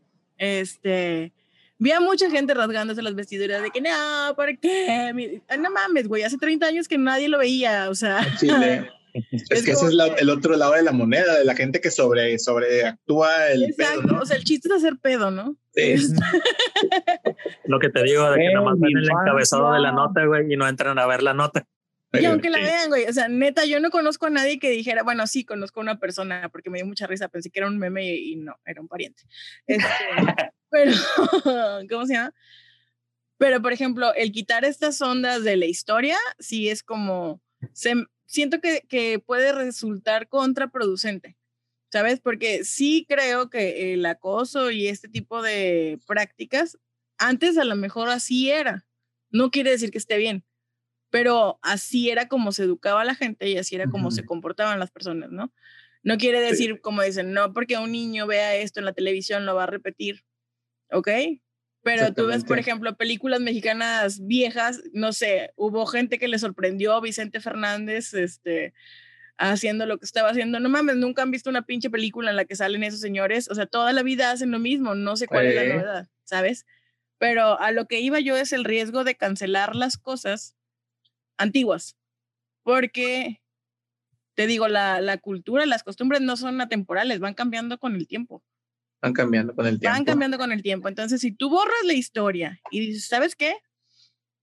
Este, vi a mucha gente rasgándose las vestiduras de que no, ¿por qué? No mames, güey, hace 30 años que nadie lo veía, o sea. Es, que ese es el otro lado de la moneda, de la gente que sobre, sobreactúa el Exacto, o sea, el chiste es hacer pedo, ¿no? Sí. Lo que te digo, de que nomás ven el encabezado de la nota, güey, y no entran a ver la nota. Y aunque la vean, güey, o sea, neta, yo no conozco a nadie que dijera, bueno, sí, conozco a una persona porque me dio mucha risa, pensé que era un meme y, no, era un pariente. Este, pero, ¿cómo se llama? Pero, por ejemplo, el quitar estas ondas de la historia, sí es como, se, siento que, que puede resultar contraproducente, ¿sabes? Porque sí creo que el acoso y este tipo de prácticas, antes a lo mejor así era. No quiere decir que esté bien, pero así era como se educaba a la gente y así era como se comportaban las personas, ¿no? No quiere decir, como dicen, no porque un niño vea esto en la televisión lo va a repetir, ¿ok? Pero tú ves, por ejemplo, películas mexicanas viejas, no sé, hubo gente que le sorprendió a Vicente Fernández, este, haciendo lo que estaba haciendo. No mames, nunca han visto una pinche película en la que salen esos señores. O sea, toda la vida hacen lo mismo, no sé cuál es la novedad, ¿sabes? Pero a lo que iba yo es el riesgo de cancelar las cosas antiguas, porque te digo, la, la cultura, las costumbres no son atemporales, van cambiando con el tiempo. Van cambiando con el tiempo. Van cambiando con el tiempo. Entonces, si tú borras la historia y dices, ¿sabes qué?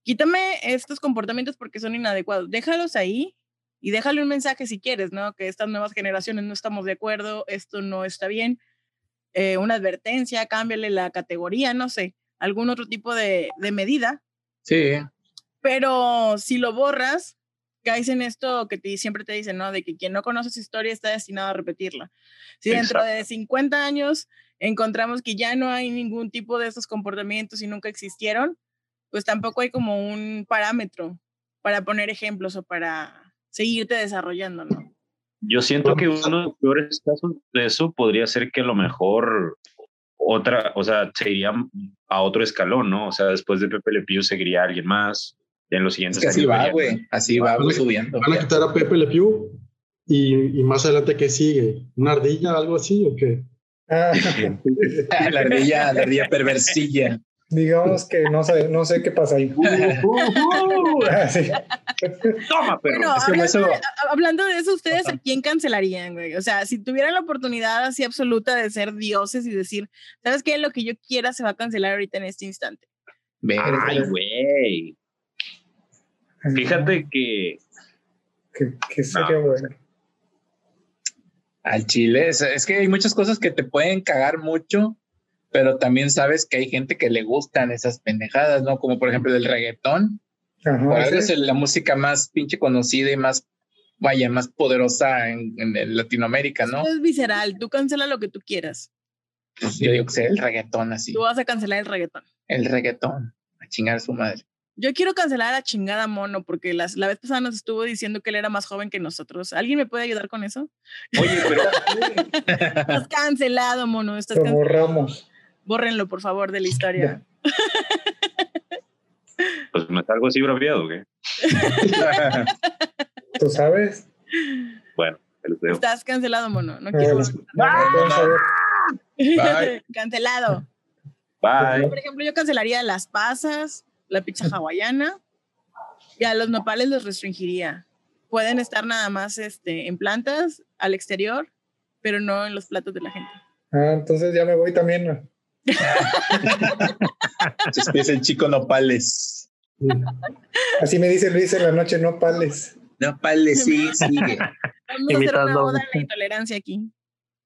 Quítame estos comportamientos porque son inadecuados, déjalos ahí y déjale un mensaje si quieres, ¿no? Que estas nuevas generaciones no estamos de acuerdo, esto no está bien. Eh, una advertencia, cámbiale la categoría, no sé, algún otro tipo de, de medida. Sí. Pero si lo borras, caes en esto que te, siempre te dicen, ¿no? De que quien no conoce su historia está destinado a repetirla. Si dentro de 50 años encontramos que ya no hay ningún tipo de estos comportamientos y nunca existieron, pues tampoco hay como un parámetro para poner ejemplos o para seguirte desarrollando, ¿no? Yo siento que uno de los peores casos de eso podría ser que a lo mejor otra, o sea, seguiría a otro escalón, ¿no? O sea, después de Pepe Le Pew seguiría alguien más. En los siguientes Es que así años va, vería- güey. Así va subiendo. Van a quitar a Pepe Le Pew y, y más adelante, ¿qué sigue? ¿Una ardilla, algo así o qué? Ah, la ardilla, la ardilla perversilla. digamos que no sé, no sé qué pasa ahí. Ah, sí. Toma, perro. Bueno, es que hablando, eso- de, hablando de eso, ¿ustedes a quién cancelarían, güey? O sea, si tuvieran la oportunidad así absoluta de ser dioses y decir, ¿sabes qué? Lo que yo quiera se va a cancelar ahorita en este instante. Ay, güey. Fíjate que Que, que sería No, bueno. Al chile, es, es que hay muchas cosas que te pueden cagar mucho, pero también sabes que hay gente que le gustan esas pendejadas, ¿no? Como por ejemplo el reggaetón. Por Ajá, algo sí. es la música más pinche conocida y más, vaya, más poderosa en, en- en Latinoamérica, ¿no? Es visceral, tú cancela lo que tú quieras. Pues yo digo que sea el reggaetón así. Tú vas a cancelar el reggaetón. El reggaetón. A chingar a su madre. Yo quiero cancelar a chingada mono porque las, la vez pasada nos estuvo diciendo que él era más joven que nosotros. ¿Alguien me puede ayudar con eso? Oye, pero Estás cancelado, mono. Estás Lo can- borramos. Bórrenlo, por favor, de la historia. pues me salgo así braviado, ¿qué? ¿Tú sabes? Bueno, te los dejo. Estás cancelado, mono. No Ah, quiero. Bye. cancelado. Bye. Por ejemplo, yo cancelaría las pasas, la pizza hawaiana y a los nopales los restringiría. Pueden estar nada más este, en plantas al exterior, pero no en los platos de la gente. Ah, entonces ya me voy también. ¿no? Empieza el chico Nopales. Así me dice Luis en la noche, no pales. Nopales, sí, sigue. Vamos a hacer una boda de la intolerancia aquí.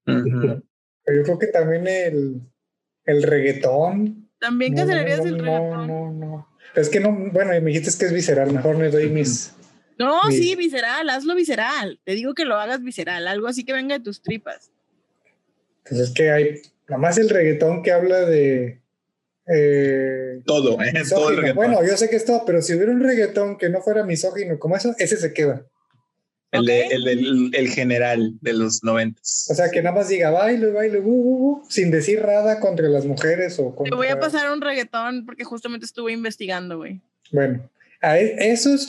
Yo creo que también el, el reggaetón. También No, no, cancelarías no, el no, reggaetón. no, no. Es que no, bueno, y me dijiste que es visceral, mejor me doy mis. No, Sí. sí, visceral, hazlo visceral. Te digo que lo hagas visceral, algo así que venga de tus tripas. Pues es que hay, nada más el reggaetón que habla de. Eh, Todo, ¿eh? todo el reggaetón. Bueno, yo sé que es todo, pero si hubiera un reggaetón que no fuera misógino como eso, ese se queda. El, de- Ok. el, del- el general de los noventas. O sea, que nada más diga baile, baile, uh, uh, uh, sin decir nada contra las mujeres o Te contra. voy a pasar un reggaetón porque justamente estuve investigando, güey. Bueno, a e- eso es,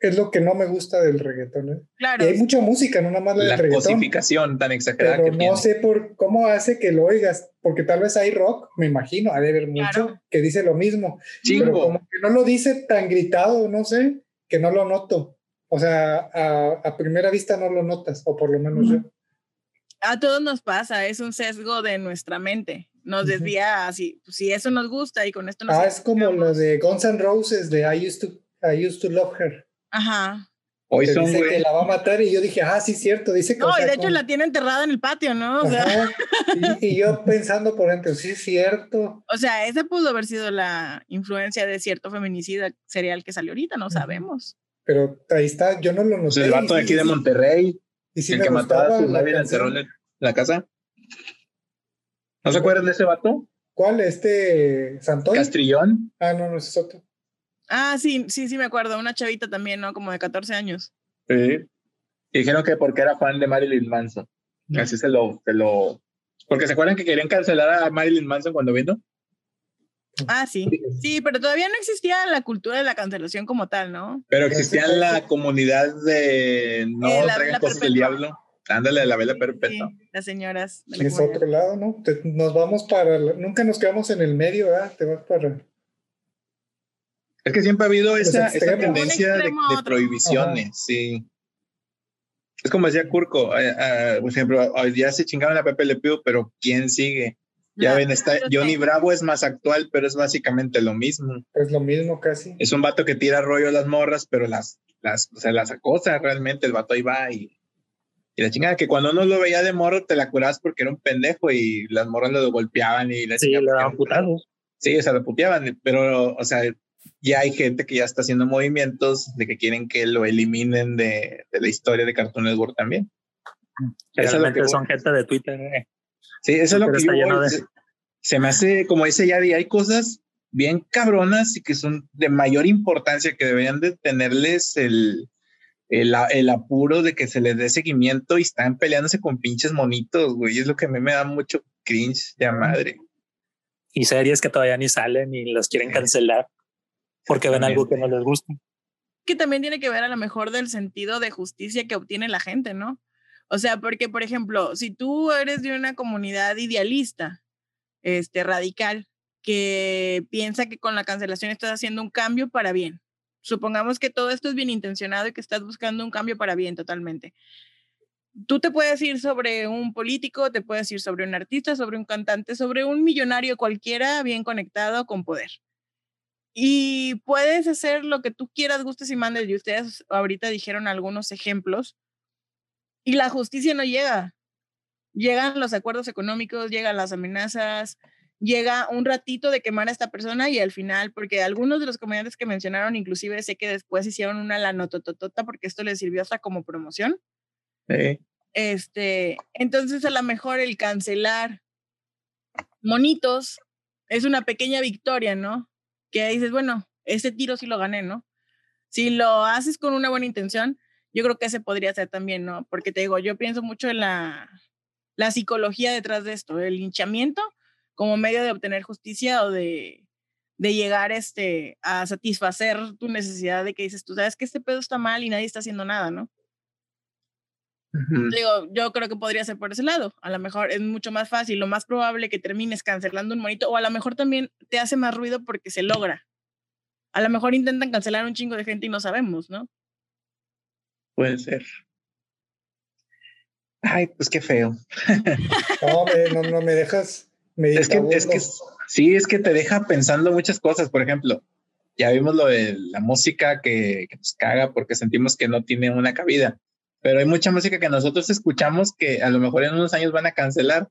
es lo que no me gusta del reggaetón. ¿eh? Claro. Y hay mucha música, no nada más la la del reggaetón. cosificación tan exagerada Pero que no tiene. sé por cómo hace que lo oigas, porque tal vez hay rock, me imagino, ha de haber mucho Claro. que dice lo mismo, pero Chingo. como que no lo dice tan gritado, no sé, que no lo noto. O sea, a, a primera vista no lo notas, o por lo menos yo. A todos nos pasa, es un sesgo de nuestra mente. Nos Ujú. desvía así, pues, si eso nos gusta y con esto nos Ah, es como lo de Guns N' Roses de I used to, I used to love her. Ajá. Hoy son, dice que la va a matar y yo dije, ah, sí, cierto, dice que... No, o y de hecho con- la tiene enterrada en el patio, ¿no? O sea, y, y yo pensando por dentro, sí, es cierto. o sea, esa pudo haber sido la influencia de cierto feminicida serial que salió ahorita, no sabemos. Pero ahí está, yo no lo noté. el vato de aquí de Monterrey, Y sí el que mataba a su novia encerró en la casa. ¿No se acuerdan de ese vato? ¿Cuál? ¿Este Santoy? Castrillón. Ah, no, no, ese es otro. Ah, sí, sí, sí me acuerdo, una chavita también, ¿no? Como de 14 años. Sí. Y dijeron que porque era fan de Marilyn Manson. Así se lo, se lo. Porque se acuerdan que querían cancelar a Marilyn Manson cuando vino. Ah, sí. Sí, pero todavía no existía la cultura de la cancelación como tal, ¿no? Pero existía la comunidad de no Eh, la traigan cosas del diablo. Ándale a la vela Sí, perpetua. las señoras. de la Es comunidad. otro lado, ¿no? Te- nos vamos para... la- Nunca nos quedamos en el medio, ¿verdad? Te vas para... Es que siempre ha habido esa, esa extremos. tendencia de, de prohibiciones, sí. Es como decía Curco, eh, eh, por ejemplo, ya se chingaron a Pepe Le Pew, pero ¿quién sigue? Ya ven, está, Johnny Bravo es más actual, pero es básicamente lo mismo. Es lo mismo casi. Es un vato que tira rollo a las morras, pero las, las, o sea, las acosa realmente, el vato ahí va y, y la chingada, que cuando uno lo veía de morro te la curabas porque era un pendejo y las morras lo golpeaban y la Sí, le daban putados. Sí, se lo puteaban, pero, o sea, ya hay gente que ya está haciendo movimientos de que quieren que lo eliminen de, de la historia de Cartoon Network también. Eso es lo Realmente que son voy. gente de Twitter. eh. Sí, eso es lo que yo voy. de- Se, se me hace, como dice Yadi, hay cosas bien cabronas y que son de mayor importancia, que deberían de tenerles el, el, el, apuro de que se les dé seguimiento y están peleándose con pinches monitos, güey. Es lo que a mí me da mucho cringe de madre. Y series que todavía ni salen y las quieren cancelar porque ven algo que no les gusta. Que también tiene que ver a lo mejor del sentido de justicia que obtiene la gente, ¿no? O sea, porque, por ejemplo, si tú eres de una comunidad idealista, este, radical, que piensa que con la cancelación estás haciendo un cambio para bien. Supongamos que todo esto es bien intencionado y que estás buscando un cambio para bien totalmente. Tú te puedes ir sobre un político, te puedes ir sobre un artista, sobre un cantante, sobre un millonario cualquiera bien conectado con poder. Y puedes hacer lo que tú quieras, gustes y mandes. Y ustedes ahorita dijeron algunos ejemplos. Y la justicia no llega llegan los acuerdos económicos, llegan las amenazas, llega un ratito de quemar a esta persona y al final, porque algunos de los comediantes que mencionaron, inclusive sé que después hicieron una lanotototota porque esto les sirvió hasta como promoción. Este, entonces a lo mejor el cancelar monitos es una pequeña victoria, ¿no? Que dices, bueno, ese tiro sí lo gané, ¿no? Si lo haces con una buena intención, yo creo que ese podría ser también, ¿no? Porque te digo, yo pienso mucho en la, la psicología detrás de esto, el linchamiento como medio de obtener justicia o de, de llegar este, a satisfacer tu necesidad de que dices, tú sabes que este pedo está mal y nadie está haciendo nada, ¿no? Digo, yo creo que podría ser por ese lado. A lo mejor es mucho más fácil, lo más probable que termines cancelando un monito, o a lo mejor también te hace más ruido porque se logra. A lo mejor intentan cancelar un chingo de gente y no sabemos, ¿no? Puede ser. Ay, pues qué feo. no, me, no, me dejas. es, que, es que sí, es que te deja pensando muchas cosas. Por ejemplo, ya vimos lo de la música que, que nos caga porque sentimos que no tiene una cabida. Pero hay mucha música que nosotros escuchamos que a lo mejor en unos años van a cancelar.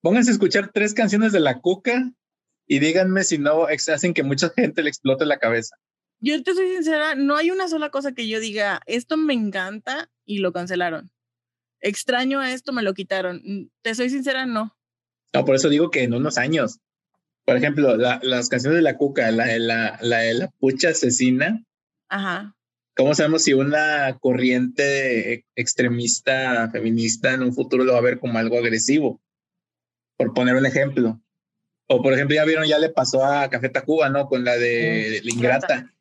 Pónganse a escuchar tres canciones de la Cuca y díganme si no hacen que mucha gente le explote la cabeza. Yo te soy sincera, no hay una sola cosa que yo diga, esto me encanta y lo cancelaron extraño a esto, me lo quitaron. Mm, te soy sincera, no. No, por eso digo que en unos años. Por ejemplo, las canciones de la cuca, la, la, la, la pucha asesina. Ajá. ¿Cómo sabemos si una corriente extremista feminista en un futuro lo va a ver como algo agresivo? Por poner un ejemplo. O por ejemplo, ya vieron, ya le pasó a Café Tacuba, ¿no? Con la de La Ingrata.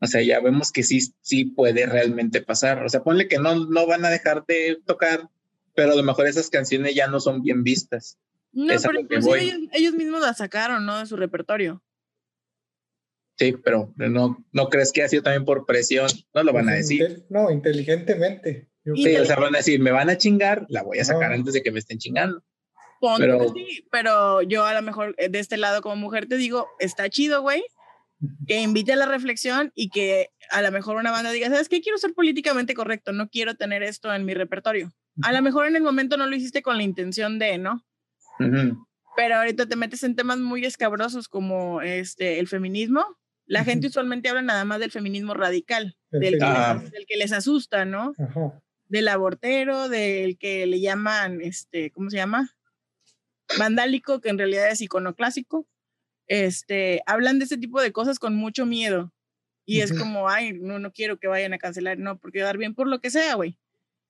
O sea, ya vemos que sí, sí puede realmente pasar. O sea, ponle que no, no van a dejar de tocar, pero a lo mejor esas canciones ya no son bien vistas. No, pero ellos, ellos, mismos las sacaron, ¿no? De su repertorio. Sí, pero no, no crees que ha sido también por presión, no lo van a decir. No, inteligentemente. Sí, o sea, van a decir, me van a chingar, la voy a sacar antes de que me estén chingando. pero, sí, pero yo a lo mejor eh, de este lado como mujer te digo, está chido, güey, que invite a la reflexión y que a lo mejor una banda diga, ¿sabes qué? Quiero ser políticamente correcto, no quiero tener esto en mi repertorio. A lo mejor en el momento no lo hiciste con la intención de, ¿no? Pero ahorita te metes en temas muy escabrosos como este, el feminismo. La gente usualmente habla nada más del feminismo radical, del que, les, asusta, ¿no? Del abortero, del que le llaman, este, ¿cómo se llama? Vandálico, que en realidad es iconoclásico este, hablan de ese tipo de cosas con mucho miedo. Y es como, ay, no, no quiero que vayan a cancelar, no, porque dar bien por lo que sea, güey.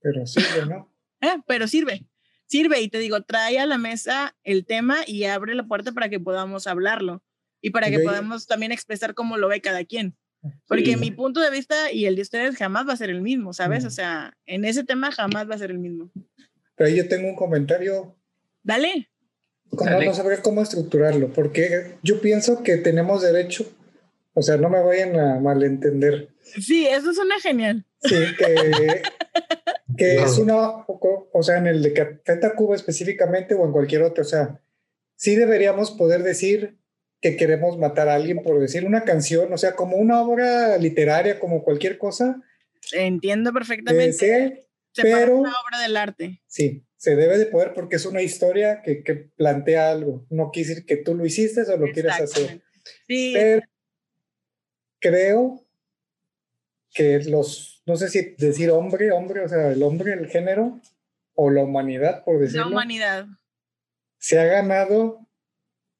Pero sirve, ¿no? Eh, pero sirve, sirve. Y te digo, trae a la mesa el tema y abre la puerta para que podamos hablarlo y para que podamos también expresar cómo lo ve cada quien. Porque mi punto de vista y el de ustedes jamás va a ser el mismo, ¿sabes? O sea, en ese tema jamás va a ser el mismo. Pero yo tengo un comentario. Dale. No, no sabría cómo estructurarlo, porque yo pienso que tenemos derecho, o sea, no me vayan a malentender. Sí, eso suena genial. Sí, que, que es una, o sea, en el de Cafeta Cuba específicamente o en cualquier otro, o sea, sí deberíamos poder decir que queremos matar a alguien por decir una canción, o sea, como una obra literaria, como cualquier cosa. Entiendo perfectamente. pero una obra del arte. Sí, se debe de poder porque es una historia que, que plantea algo. No quiere decir que tú lo hiciste o lo quieres hacer. Sí. Pero creo que los, no sé si decir hombre, hombre, o sea, el hombre, el género, o la humanidad, por decirlo. La humanidad. Se ha ganado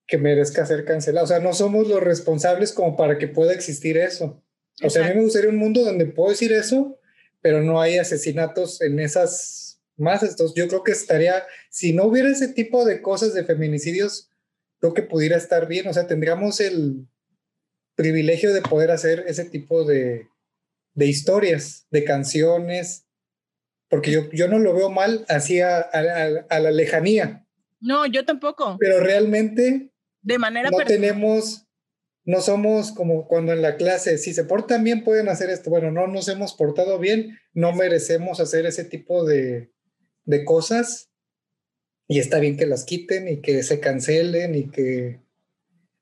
que merezca ser cancelado. O sea, no somos los responsables como para que pueda existir eso. O sea, a mí me gustaría un mundo donde puedo decir eso, pero no hay asesinatos en esas masas. Entonces, yo creo que estaría, si no hubiera ese tipo de cosas de feminicidios, creo que pudiera estar bien. O sea, tendríamos el privilegio de poder hacer ese tipo de, de historias, de canciones, porque yo, yo no lo veo mal así a, a, la lejanía. No, yo tampoco. Pero realmente de manera no tenemos, no somos como cuando en la clase, si se portan bien pueden hacer esto. Bueno, no nos hemos portado bien, no merecemos hacer ese tipo de, de cosas. Y está bien que las quiten y que se cancelen y que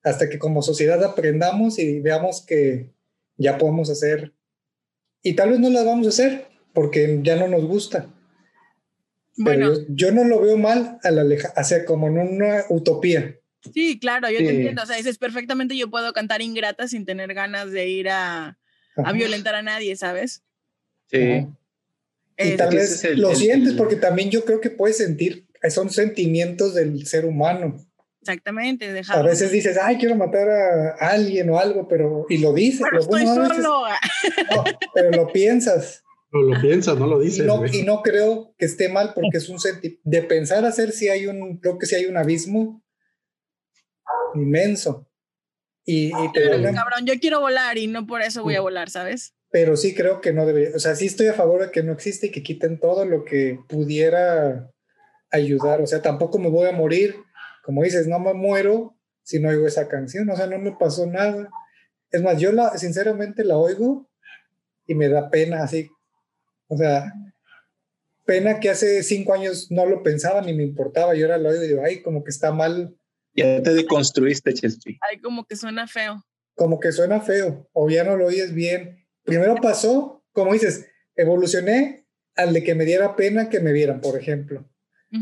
hasta que como sociedad aprendamos y veamos que ya podemos hacer. Y tal vez no las vamos a hacer, porque ya no nos gusta. Bueno, yo, no lo veo mal a la leja, o como en una utopía. Sí, claro, yo te entiendo. O sea, dices perfectamente, yo puedo cantar ingrata sin tener ganas de ir a, a violentar a nadie, ¿sabes? Sí. Y tal vez lo sientes porque también yo creo que puedes sentir, son sentimientos del ser humano. Exactamente. A veces dices, ay, quiero matar a alguien o algo, pero, y lo dices. Pero estoy solo. pero lo piensas. lo piensas, no lo dices. Y no, y no, creo que esté mal porque es un sentimiento. De pensar hacer si hay un, creo que si hay un abismo inmenso. Y, pero, cabrón, yo quiero volar y no por eso voy a volar, ¿sabes? Pero sí creo que no debería, o sea, sí estoy a favor de que no existe y que quiten todo lo que pudiera ayudar, o sea, tampoco me voy a morir, como dices, no me muero si no oigo esa canción, o sea, no me pasó nada. Es más, yo la, sinceramente la oigo y me da pena así, o sea, pena que hace cinco años no lo pensaba ni me importaba, yo ahora lo oigo y digo, ay, como que está mal. Ya te deconstruiste, Chelsea. Ay, como que suena feo. Como que suena feo, o ya no lo oyes bien. Primero pasó, como dices, evolucioné al de que me diera pena que me vieran, por ejemplo.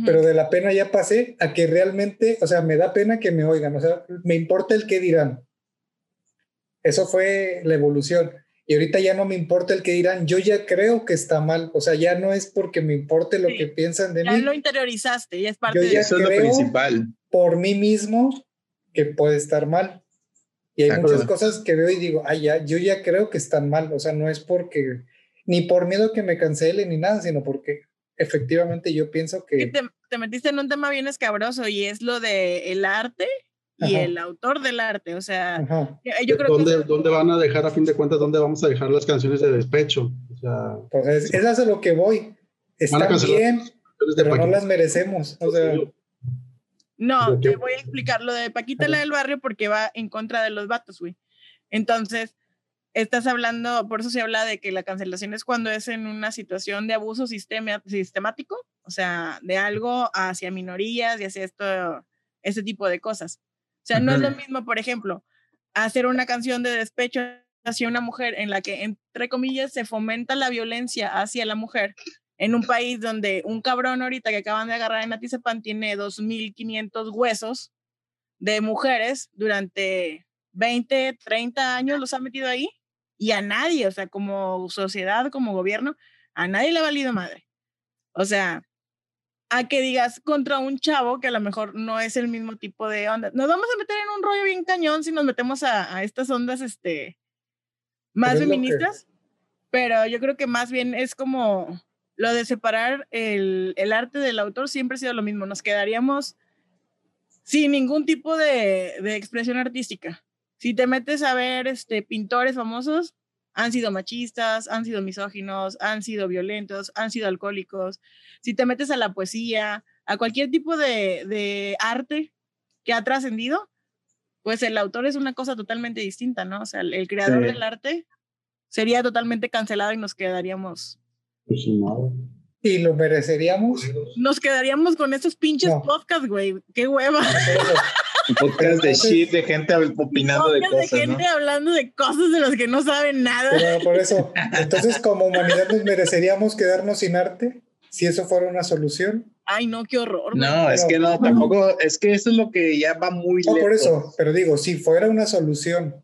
Pero de la pena ya pasé a que realmente, o sea, me da pena que me oigan, o sea, me importa el qué dirán. Eso fue la evolución. Y ahorita ya no me importa el que dirán, yo ya creo que está mal, o sea, ya no es porque me importe lo que piensan de mí. Ya lo interiorizaste, ya es parte de eso. es lo principal. Por mí mismo que puede estar mal. Y hay muchas cosas que veo y digo, ay, ya, yo ya creo que están mal, o sea, no es porque, ni por miedo que me cancelen ni nada, sino porque efectivamente yo pienso que... Te, te, metiste en un tema bien escabroso y es lo de el arte y el autor del arte, o sea, yo creo ¿Dónde, que... ¿Dónde van a dejar, a fin de cuentas, dónde vamos a dejar las canciones de despecho? O sea, pues es, es a lo que voy. Están bien, pero no las merecemos. O sea, no, te voy a explicar lo de Paquita, la del barrio, porque va en contra de los vatos, güey. Entonces, estás hablando, por eso se habla de que la cancelación es cuando es en una situación de abuso sistemático, o sea, de algo hacia minorías y hacia esto, ese tipo de cosas. O sea, no es lo mismo, por ejemplo, hacer una canción de despecho hacia una mujer en la que, entre comillas, se fomenta la violencia hacia la mujer en un país donde un cabrón ahorita que acaban de agarrar en Atizepan tiene 2.500 huesos de mujeres durante 20, 30 años los ha metido ahí y a nadie, o sea, como sociedad, como gobierno, a nadie le ha valido madre. O sea, a que digas contra un chavo que a lo mejor no es el mismo tipo de onda. Nos vamos a meter en un rollo bien cañón si nos metemos a, estas ondas este, más feministas, pero yo creo que más bien es como lo de separar el, el, arte del autor siempre ha sido lo mismo. Nos quedaríamos sin ningún tipo de, de expresión artística. Si te metes a ver este, pintores famosos, han sido machistas, han sido misóginos, han sido violentos, han sido alcohólicos. Si te metes a la poesía, a cualquier tipo de, de arte que ha trascendido, pues el autor es una cosa totalmente distinta, ¿no? O sea, el, creador del arte sería totalmente cancelado y nos quedaríamos. Pues y lo mereceríamos. Nos quedaríamos con esos pinches podcasts, güey. Qué hueva. podcast de shit, de gente opinando de cosas. De gente hablando de cosas de las que no saben nada. Pero por eso, entonces, como humanidad, nos mereceríamos quedarnos sin arte si eso fuera una solución. Ay, no, qué horror. No, es que no, tampoco, es que eso es lo que ya va muy no, por eso, pero digo, si fuera una solución.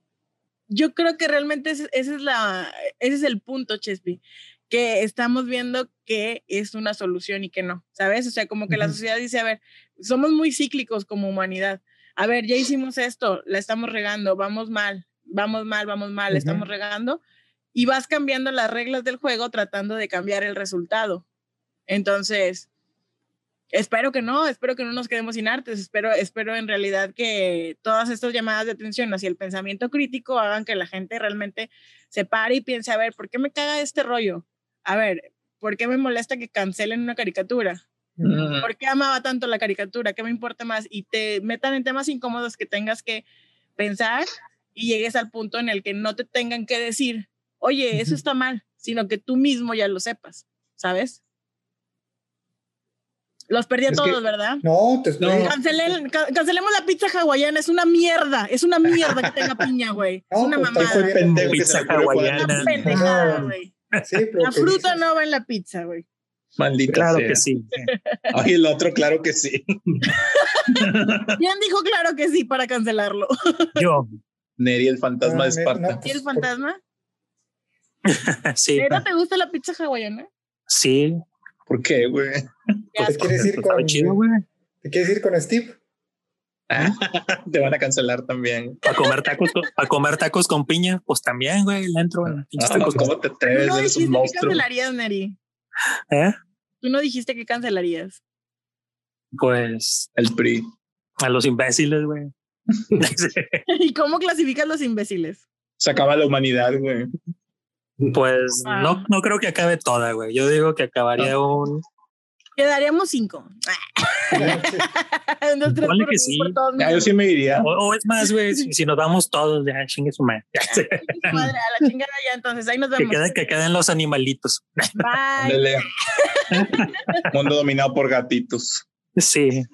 Yo creo que realmente ese, es, la, ese es el punto, Chespi que estamos viendo que es una solución y que no, ¿sabes? O sea, como que la sociedad dice, a ver, somos muy cíclicos como humanidad a ver, ya hicimos esto, la estamos regando, vamos mal, vamos mal, vamos mal, la estamos regando, y vas cambiando las reglas del juego tratando de cambiar el resultado. Entonces, espero que no, espero que no nos quedemos sin artes, espero, espero en realidad que todas estas llamadas de atención hacia el pensamiento crítico hagan que la gente realmente se pare y piense, a ver, ¿por qué me caga este rollo? A ver, ¿por qué me molesta que cancelen una caricatura? Mm. ¿Por qué amaba tanto la caricatura? ¿Qué me importa más? Y te metan en temas incómodos que tengas que pensar y llegues al punto en el que no te tengan que decir, oye, eso está mal, sino que tú mismo ya lo sepas, ¿sabes? Los perdí a Es que- todos, ¿verdad? No, te estoy. Cancelen- ca- cancelemos la pizza hawaiana, es una mierda, es una mierda que tenga piña, güey. Es No, una pues, mamada. pendejo Pizza hawaiana. Una pendejada, No. güey. Sí, La fruta dices- no va en la pizza, güey. Maldita Claro sea. que sí. Ay, el otro, claro que sí. ¿Quién dijo claro que sí para cancelarlo? Yo, Neri, el fantasma Ah, de Esparta. no, ¿Y el fantasma? sí, ¿Neta te gusta la pizza hawaiana? sí. ¿Por qué, güey? ¿Te quieres ir con, chido. ¿te quieres ir con Steve? Te van a cancelar también. Para comer tacos, con, para comer tacos con piña, pues también, güey, le entro en pinches Ah, tacos. ¿Cómo te Tú atreves? no Eres dijiste un que cancelarías, Neri. ¿Eh? Tú no dijiste que cancelarías. Pues El PRI. a los imbéciles, güey. ¿Y cómo clasificas los imbéciles? Se acaba la humanidad, güey. pues Ah. no, no creo que acabe toda, güey. Yo digo que acabaría un. Quedaríamos cinco. Tres por- que sí. por todos Ah, yo sí me iría. O, o es más, güey, si, si nos vamos todos, ya chingue su madre. Madre, a la chingada ya, entonces ahí nos que, vemos. queden, que queden los animalitos. Bye. Mundo dominado por gatitos. Sí.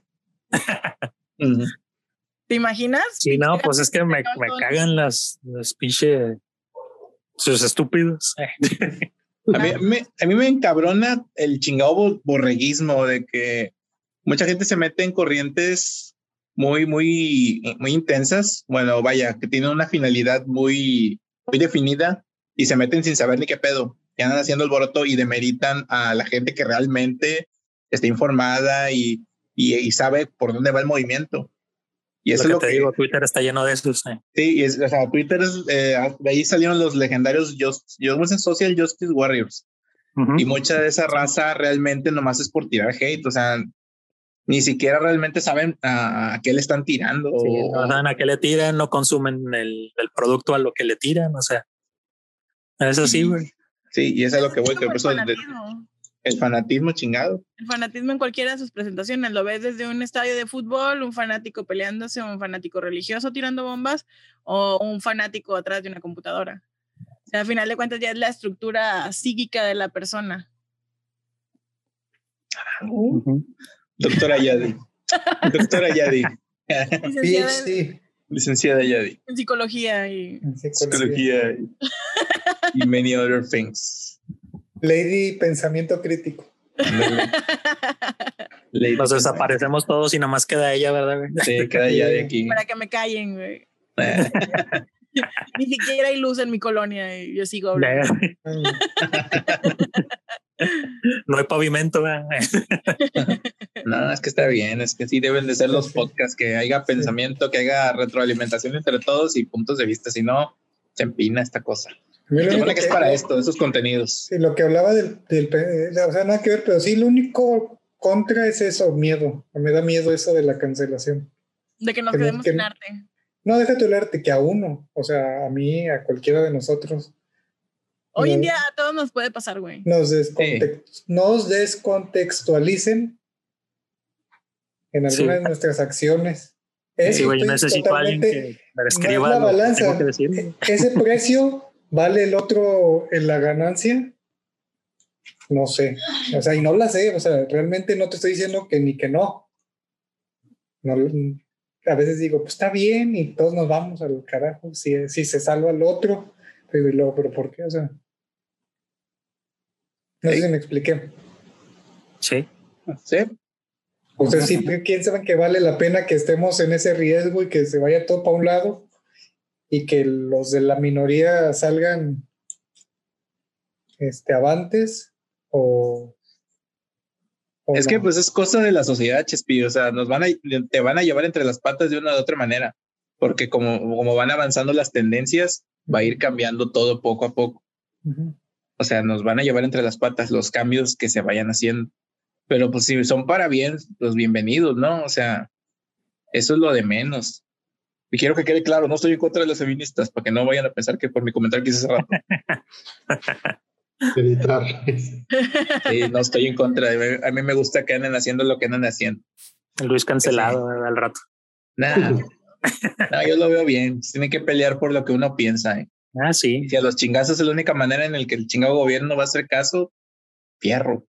¿Te imaginas? sí, no, pues es que me, me cagan las, las pinche. Sus estúpidos. A mí, me, encabrona el chingado bo- borreguismo de que mucha gente se mete en corrientes muy, muy, muy intensas. Bueno, vaya, que tienen una finalidad muy, muy definida y se meten sin saber ni qué pedo. Y andan haciendo el boroto y demeritan a la gente que realmente está informada y, y sabe por dónde va el movimiento. Y eso lo que es lo te que digo, Twitter está lleno de esos. eh. Sí, y es, o sea, Twitter, es, eh, de ahí salieron los legendarios Just, yo sé, Social Justice Warriors. Ujú. Y mucha de esa raza realmente nomás es por tirar hate, o sea, ni siquiera realmente saben a, a qué le están tirando. Sí, o- no saben a qué le tiran, no consumen el, el producto a lo que le tiran, o sea. Es así, güey. sí, y eso es lo que voy, que por eso el, fanatismo. chingado. El fanatismo en cualquiera de sus presentaciones. Lo ves desde un estadio de fútbol, un fanático peleándose, un fanático religioso tirando bombas o un fanático atrás de una computadora. O sea, al final de cuentas ya es la estructura psíquica de la persona. Doctora Yadi. Doctora Yadi. Licenciada PhD Licenciada Yadi. en psicología y en psicología. Psicología y, y many other things. Lady Pensamiento Crítico. Lady Nos desaparecemos todos y nada más queda ella, ¿verdad, güey? Sí, queda Yadi aquí. para que me callen, güey. Eh, Ni siquiera hay luz en mi colonia y yo sigo hablando. No hay pavimento, ¿verdad? No, es que está bien, es que sí deben de ser los podcasts, que haya pensamiento, que haya retroalimentación entre todos y puntos de vista, si no, se empina esta cosa. Se supone que es para esto, esos contenidos. Sí, lo que hablaba del, del o sea, nada que ver, pero sí, lo único contra es eso, miedo. Me da miedo eso de la cancelación. De que nos Que no- quedemos que sin no- arte. No, déjate hablarte que a uno, o sea, a mí, a cualquiera de nosotros, Hoy en No. día a todos nos puede pasar, güey. nos, descontext- nos descontextualicen en Sí. algunas de nuestras acciones. Sí, Eso güey, necesito a alguien totalmente- que me describa la lo que balanza. tengo que decir. E- Ese precio vale el otro en la ganancia. No sé. O sea, y no la sé. O sea, realmente no te estoy diciendo que ni que no. no a veces digo, pues está bien y todos nos vamos al carajo. Si, si se salva el otro. Pero, y luego, ¿pero por qué? O sea. No sé si me expliqué. Sí. Sí, O sea, sí, ¿quién sabe que vale la pena que estemos en ese riesgo y que se vaya todo para un lado y que los de la minoría salgan este, avantes o, Es que pues es cosa de la sociedad, Chespi, o sea, nos van a, te van a llevar entre las patas de una u otra manera, porque como, como van avanzando las tendencias, va a ir cambiando todo poco a poco. O sea, nos van a llevar entre las patas los cambios que se vayan haciendo. Pero pues si son para bien, los bienvenidos, ¿no? O sea, eso es lo de menos. Y quiero que quede claro, no estoy en contra de las feministas, para que no vayan a pensar que por mi comentario que hice hace rato. Sí, no estoy en contra. A mí me gusta que anden haciendo lo que andan haciendo. Luis cancelado al rato. Nada. no, yo lo veo bien. Tienen que pelear por lo que uno piensa. ¿eh? Ah, sí. Si a los chingazos es la única manera en la que el chingado gobierno va a hacer caso, fierro.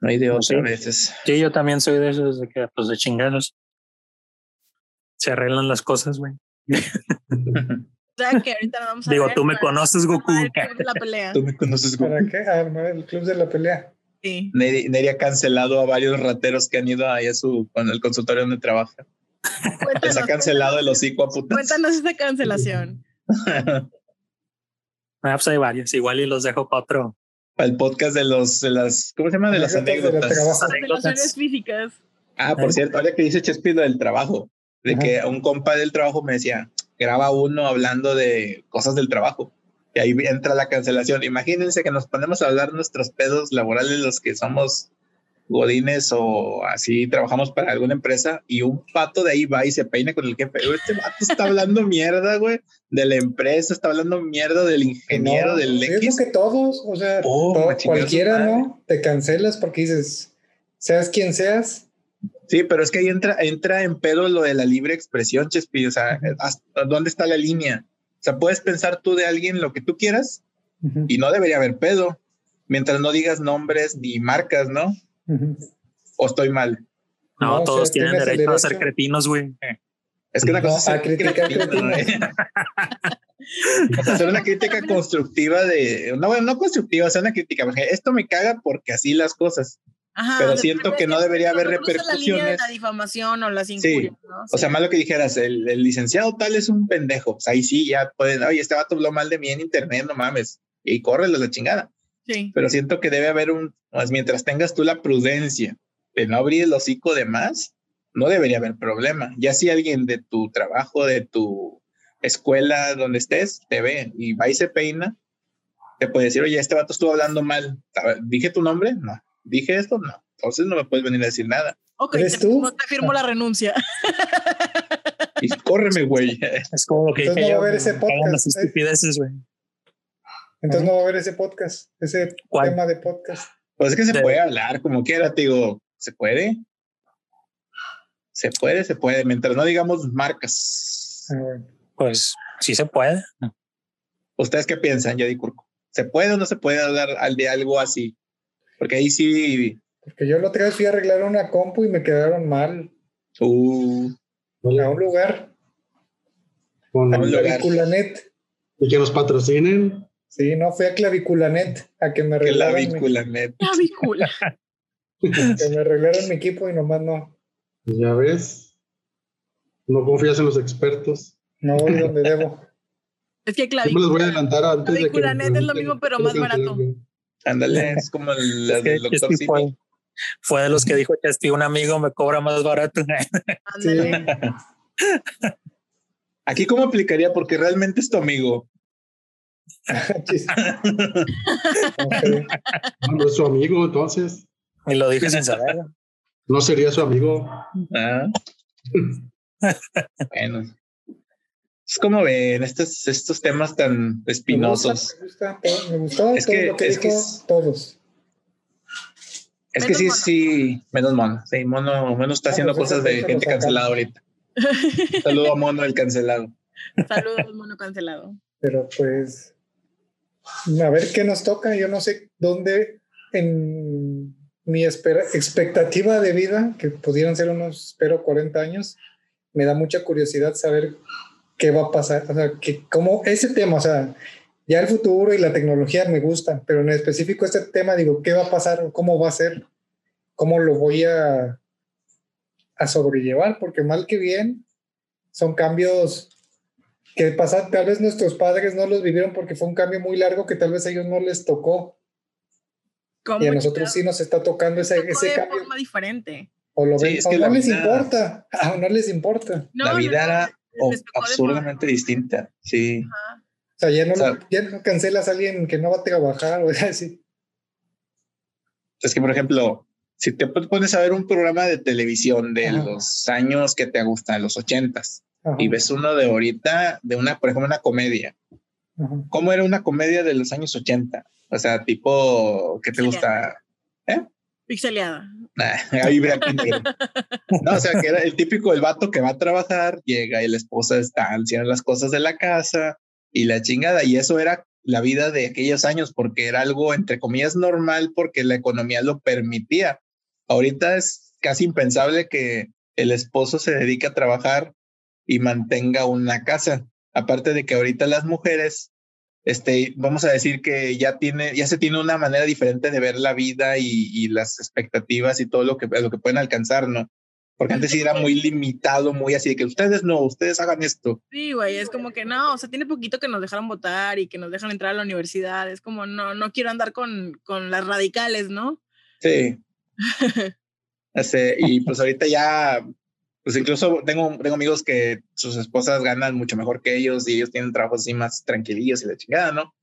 No hay de otra veces. Sí, yo también soy de esos de que, pues, de chingados. Se arreglan las cosas, güey. que ahorita vamos a Digo, tú me conoces, Goku. la pelea. Tú me conoces, Goku. ¿Para qué? Armar el club de la pelea. Sí. Neri, ha cancelado a varios rateros que han ido ahí a su, con el consultorio donde trabaja. Les ha cancelado el hocico a putas. Cuéntanos esta cancelación. ah, pues hay varios. Igual y los dejo para otro. Para el podcast de los, de las, ¿cómo se llama? De las anécdotas. De las físicas. Ah, por cierto, ahora que dice Chespido del trabajo, de que un compa del trabajo me decía, graba uno hablando de cosas del trabajo. Y ahí entra la cancelación. Imagínense que nos ponemos a hablar nuestros pedos laborales, los que somos godines o así trabajamos para alguna empresa y un pato de ahí va y se peina con el jefe. Este pato está hablando mierda, güey, de la empresa, está hablando mierda del ingeniero, del X. Es que todos, o sea, oh, cualquiera, ¿no? Te cancelas porque dices, seas quien seas, Sí, pero es que ahí entra, entra en pedo lo de la libre expresión, Chespi. O sea, ¿dónde está la línea? O sea, puedes pensar tú de alguien lo que tú quieras y no debería haber pedo, mientras no digas nombres ni marcas, ¿no? ¿O estoy mal? No, todos tienen derecho, a ser cretinos, güey. Es que una cosa es criticar hacer una crítica constructiva de, no, bueno, no constructiva, sea, una crítica, porque esto me caga porque así las cosas pero siento que no debería haber repercusiones. La, la, difamación o las injurias. O sea, más lo que dijeras, el, licenciado tal es un pendejo. Pues ahí sí, ya pueden, oye, este vato habló mal de mí en internet, no mames. Y córrele la chingada. Sí. Pero siento que debe haber un, pues, mientras tengas tú la prudencia de no abrir el hocico de más, no debería haber problema. Ya si alguien de tu trabajo, de tu escuela, donde estés, te ve y va y se peina, te puede decir, oye, este vato estuvo hablando mal. ¿Dije tu nombre? No dije esto, no. Entonces no me puedes venir a decir nada. Ok, te, tú? te firmo la renuncia. Y córreme, güey. Es como lo que Entonces no va a haber ese podcast. ¿eh? estupideces, güey. Entonces no va a haber ese podcast, ese tema de podcast. Pues es que se puede hablar como quiera, te digo, ¿se puede? Se puede, se puede, mientras no digamos marcas. Ah, pues sí se puede. ¿Ustedes qué piensan, Yadi Curco? ¿Se puede o no se puede hablar de algo así? Porque ahí sí. Porque yo la otra vez fui a arreglar una compu y me quedaron mal. Uh. A un lugar. Con a Claviculanet. ¿Y que nos patrocinen? Sí, no, fui a Claviculanet a que me arreglaran. Claviculanet. Clavicula. que me arreglaron mi equipo y nomás no. Ya ves. No confías en los expertos. No voy donde debo. Es que Claviculanet. les voy a adelantar antes de que es lo mismo, pero más barato. Ándale, es como el, del doctor fue, fue, de los que dijo Chesty, un amigo me cobra más barato. Ándale. Aquí cómo aplicaría porque realmente es tu amigo. no, es su amigo, entonces. Y lo dije sin saber. No sería su amigo. Ah. bueno, es como ven estos, estos temas tan espinosos. Me, gusta, me, gustó es que, lo que es dijo todos. Es que sí, sí, menos mono. Sí, mono, mono está haciendo cosas de gente cancelada ahorita. Saludo a mono el cancelado. Saludos, mono cancelado. Pero pues, a ver qué nos toca. Yo no sé dónde en mi expectativa de vida, que pudieran ser unos, espero, 40 años, me da mucha curiosidad saber qué va a pasar, o sea, que como ese tema, o sea, ya el futuro y la tecnología me gustan, pero en específico este tema, digo, ¿qué va a pasar? ¿Cómo va a ser? ¿Cómo lo voy a, a sobrellevar? Porque mal que bien, son cambios que pasan, tal vez nuestros padres no los vivieron porque fue un cambio muy largo que tal vez a ellos no les tocó. Y a nosotros sí nos está tocando ese, ese cambio. De forma diferente. O lo ven, o no les importa, o no les importa. la vida era absurdamente distinta, sí. O sea, ya no, ya no cancelas a alguien que no va a trabajar o así. Es que, por ejemplo, si te pones a ver un programa de televisión de los años que te gustan, los ochentas, y ves uno de ahorita, de una, por ejemplo, una comedia. ¿Cómo era una comedia de los años ochenta? O sea, tipo, ¿qué te gusta? ¿Eh? Pixeleada. Ahí no, o sea, que era el típico el vato que va a trabajar, llega y la esposa está haciendo las cosas de la casa y la chingada. Y eso era la vida de aquellos años porque era algo, entre comillas, normal porque la economía lo permitía. Ahorita es casi impensable que el esposo se dedique a trabajar y mantenga una casa. Aparte de que ahorita las mujeres, este, vamos a decir que ya tiene, ya se tiene una manera diferente de ver la vida y, las expectativas y todo lo que, lo que pueden alcanzar, ¿no? Porque antes sí era muy limitado, muy así de que ustedes no, ustedes hagan esto. Sí, güey, es como que no, o sea, tiene poquito que nos dejaron votar y que nos dejan entrar a la universidad. Es como, no, no quiero andar con, con las radicales, ¿no? Sí. este, y pues ahorita ya, pues incluso tengo, tengo amigos que sus esposas ganan mucho mejor que ellos y ellos tienen trabajos así más tranquilillos y la chingada, ¿no?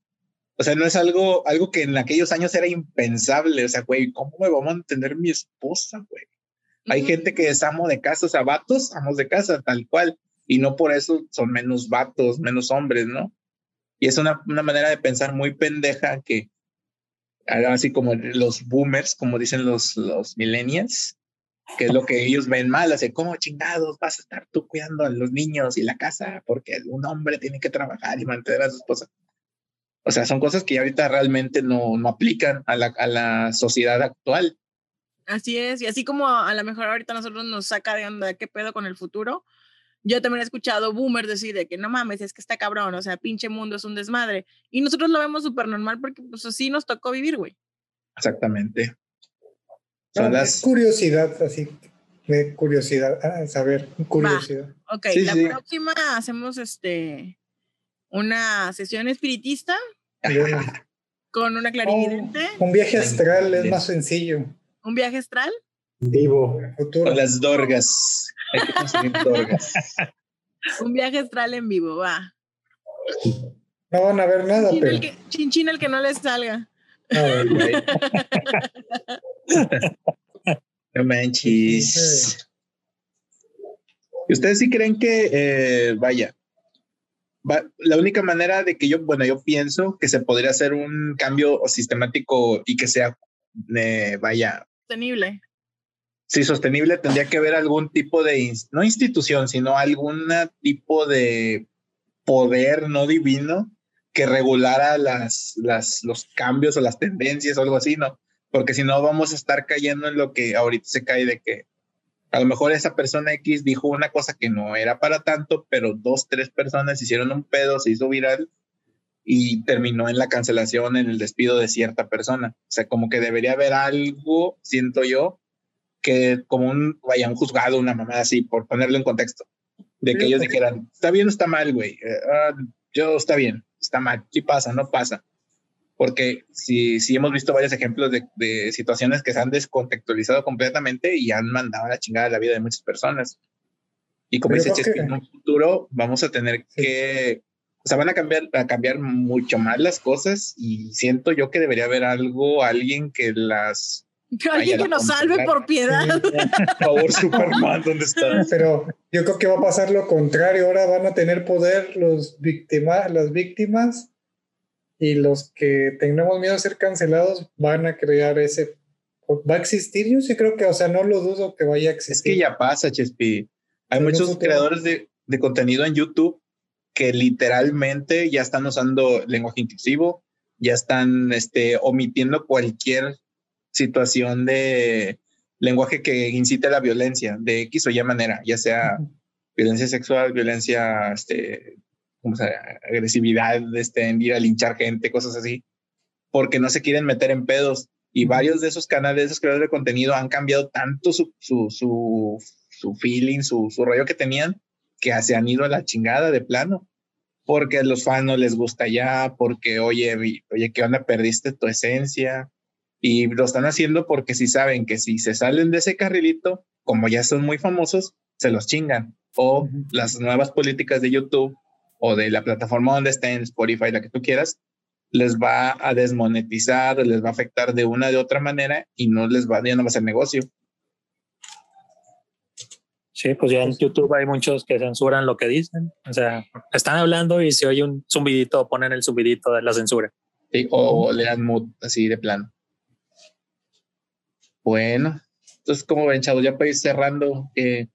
O sea, no es algo, algo que en aquellos años era impensable. O sea, güey, ¿cómo me va a mantener mi esposa, güey? Hay gente que es amo de casa, o sea, vatos, amos de casa, tal cual. Y no por eso son menos vatos, menos hombres, ¿no? Y es una, una manera de pensar muy pendeja que, así como los boomers, como dicen los, los millennials, que es lo que ellos ven mal, así como chingados vas a estar tú cuidando a los niños y la casa, porque un hombre tiene que trabajar y mantener a su esposa. O sea, son cosas que ahorita realmente no, no aplican a la, a la sociedad actual. Así es, y así como a lo mejor ahorita nosotros nos saca de onda qué pedo con el futuro, yo también he escuchado boomers decir de que no mames, es que está cabrón, o sea, pinche mundo es un desmadre. Y nosotros lo vemos súper normal porque pues así nos tocó vivir, güey. Exactamente. Son las... curiosidad, así, de curiosidad, a saber, curiosidad. Ok, la próxima hacemos este una sesión espiritista con una clarividente. un viaje astral es más sencillo. ¿Un viaje astral? Vivo. Con las dorgas. Hay que conseguir dorgas. Un viaje astral en vivo, va. No van a ver nada, chinchín pero. El que, chinchín el que no les salga. no manches. ¿Y ustedes sí creen que, eh, vaya, la única manera de que yo, bueno, yo pienso que se podría hacer un cambio sistemático y que sea, eh, vaya, sostenible. Sí, sostenible tendría que haber algún tipo de, no institución, sino algún tipo de poder no divino que regulara las, las, los cambios o las tendencias o algo así, ¿no? Porque si no vamos a estar cayendo en lo que ahorita se cae de que a lo mejor esa persona X dijo una cosa que no era para tanto, pero dos, tres personas hicieron un pedo, se hizo viral y terminó en la cancelación, en el despido de cierta persona. O sea, como que debería haber algo, siento yo, que como un, vaya, un juzgado, una mamada así, por ponerlo en contexto, de que ellos dijeran, está bien o está mal, güey, ah, yo está bien, está mal, sí pasa, no pasa. Porque si, si hemos visto varios ejemplos de, de situaciones que se han descontextualizado completamente y han mandado a la chingada la vida de muchas personas. Y como dice Chesky, en un futuro vamos a tener que o sea, van a cambiar, a cambiar mucho más las cosas y siento yo que debería haber algo, alguien que las... Alguien que nos salve por piedad. Por favor, Superman, ¿dónde estás? Pero yo creo que va a pasar lo contrario. Ahora van a tener poder los víctimas, las víctimas y los que tengamos miedo a ser cancelados van a crear ese. ¿Va a existir? Yo sí creo que, o sea, no lo dudo que vaya a existir. Es que ya pasa, Chespi. Hay muchos creadores de, de contenido en YouTube que literalmente ya están usando lenguaje inclusivo, ya están este, omitiendo cualquier situación de lenguaje que incite a la violencia de X o Y manera, ya sea violencia sexual, violencia, este, ¿cómo se agresividad, este, en ir a linchar gente, cosas así, porque no se quieren meter en pedos. Y varios de esos canales, esos creadores de contenido han cambiado tanto su, su, su, su feeling, su, su rollo que tenían, que se han ido a la chingada de plano, porque a los fans no les gusta ya, porque, oye, oye, ¿qué onda? Perdiste tu esencia. Y lo están haciendo porque si saben que si se salen de ese carrilito, como ya son muy famosos, se los chingan. O las nuevas políticas de YouTube o de la plataforma donde estén, Spotify, la que tú quieras, les va a desmonetizar, les va a afectar de una de otra manera y no les va, ya no va a ser negocio. Sí, pues ya en YouTube hay muchos que censuran lo que dicen. O sea, están hablando y si oye un zumbidito, ponen el zumbidito de la censura. Sí, o, le dan mood así de plano. Bueno, entonces, ¿cómo ven, chavos? Ya para ir cerrando, ¿qué,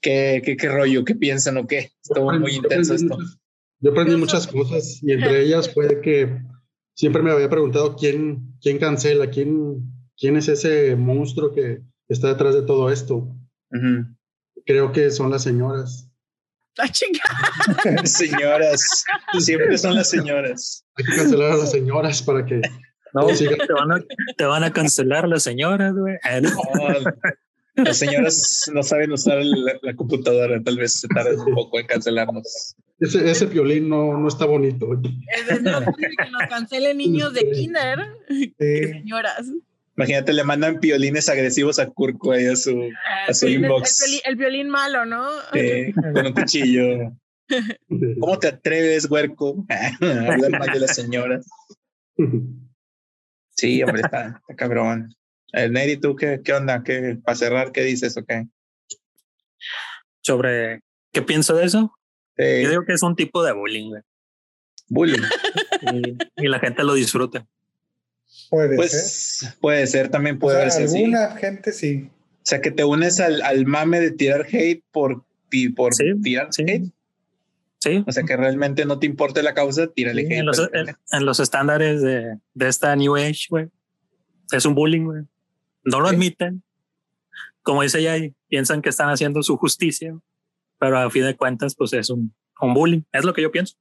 qué, qué, rollo? ¿Qué piensan o qué? Estuvo muy intenso esto. Yo aprendí muchas cosas y entre ellas fue que siempre me había preguntado quién, quién cancela, quién, quién es ese monstruo que está detrás de todo esto. Creo que son las señoras. ¡La chingada! señoras, siempre son las señoras. Hay que cancelar a las señoras para que no, te van, a, te van a cancelar las señoras, güey. Ah, las señoras no saben usar la, computadora, tal vez se tarden un poco en cancelarnos. Ese, ese violín no, no está bonito. Es no que nos cancelen niños de kinder, señoras. Imagínate, le mandan violines agresivos a Kurko ahí a su, a su inbox. El, violín malo, ¿no? Sí, con un cuchillo. ¿Cómo te atreves, huerco, a hablar mal de las señoras? Sí, hombre, está, cabrón. El Neri, ¿tú qué, qué onda? ¿Qué, para cerrar, ¿qué dices o qué? Sobre qué pienso de eso. Yo digo que es un tipo de bullying, güey. Bullying. y, la gente lo disfruta. Puede pues, ser. Puede ser, también puede o Alguna gente sí. O sea, que te unes al, al mame de tirar hate por, por tirar hate. Sí. O sea, que realmente no te importe la causa, tírale hate. En los, en, los estándares de, de, esta New Age, güey. Es un bullying, güey. No lo admiten. Como dice Yay, piensan que están haciendo su justicia, pero a fin de cuentas, pues es un, un bullying. Es lo que yo pienso.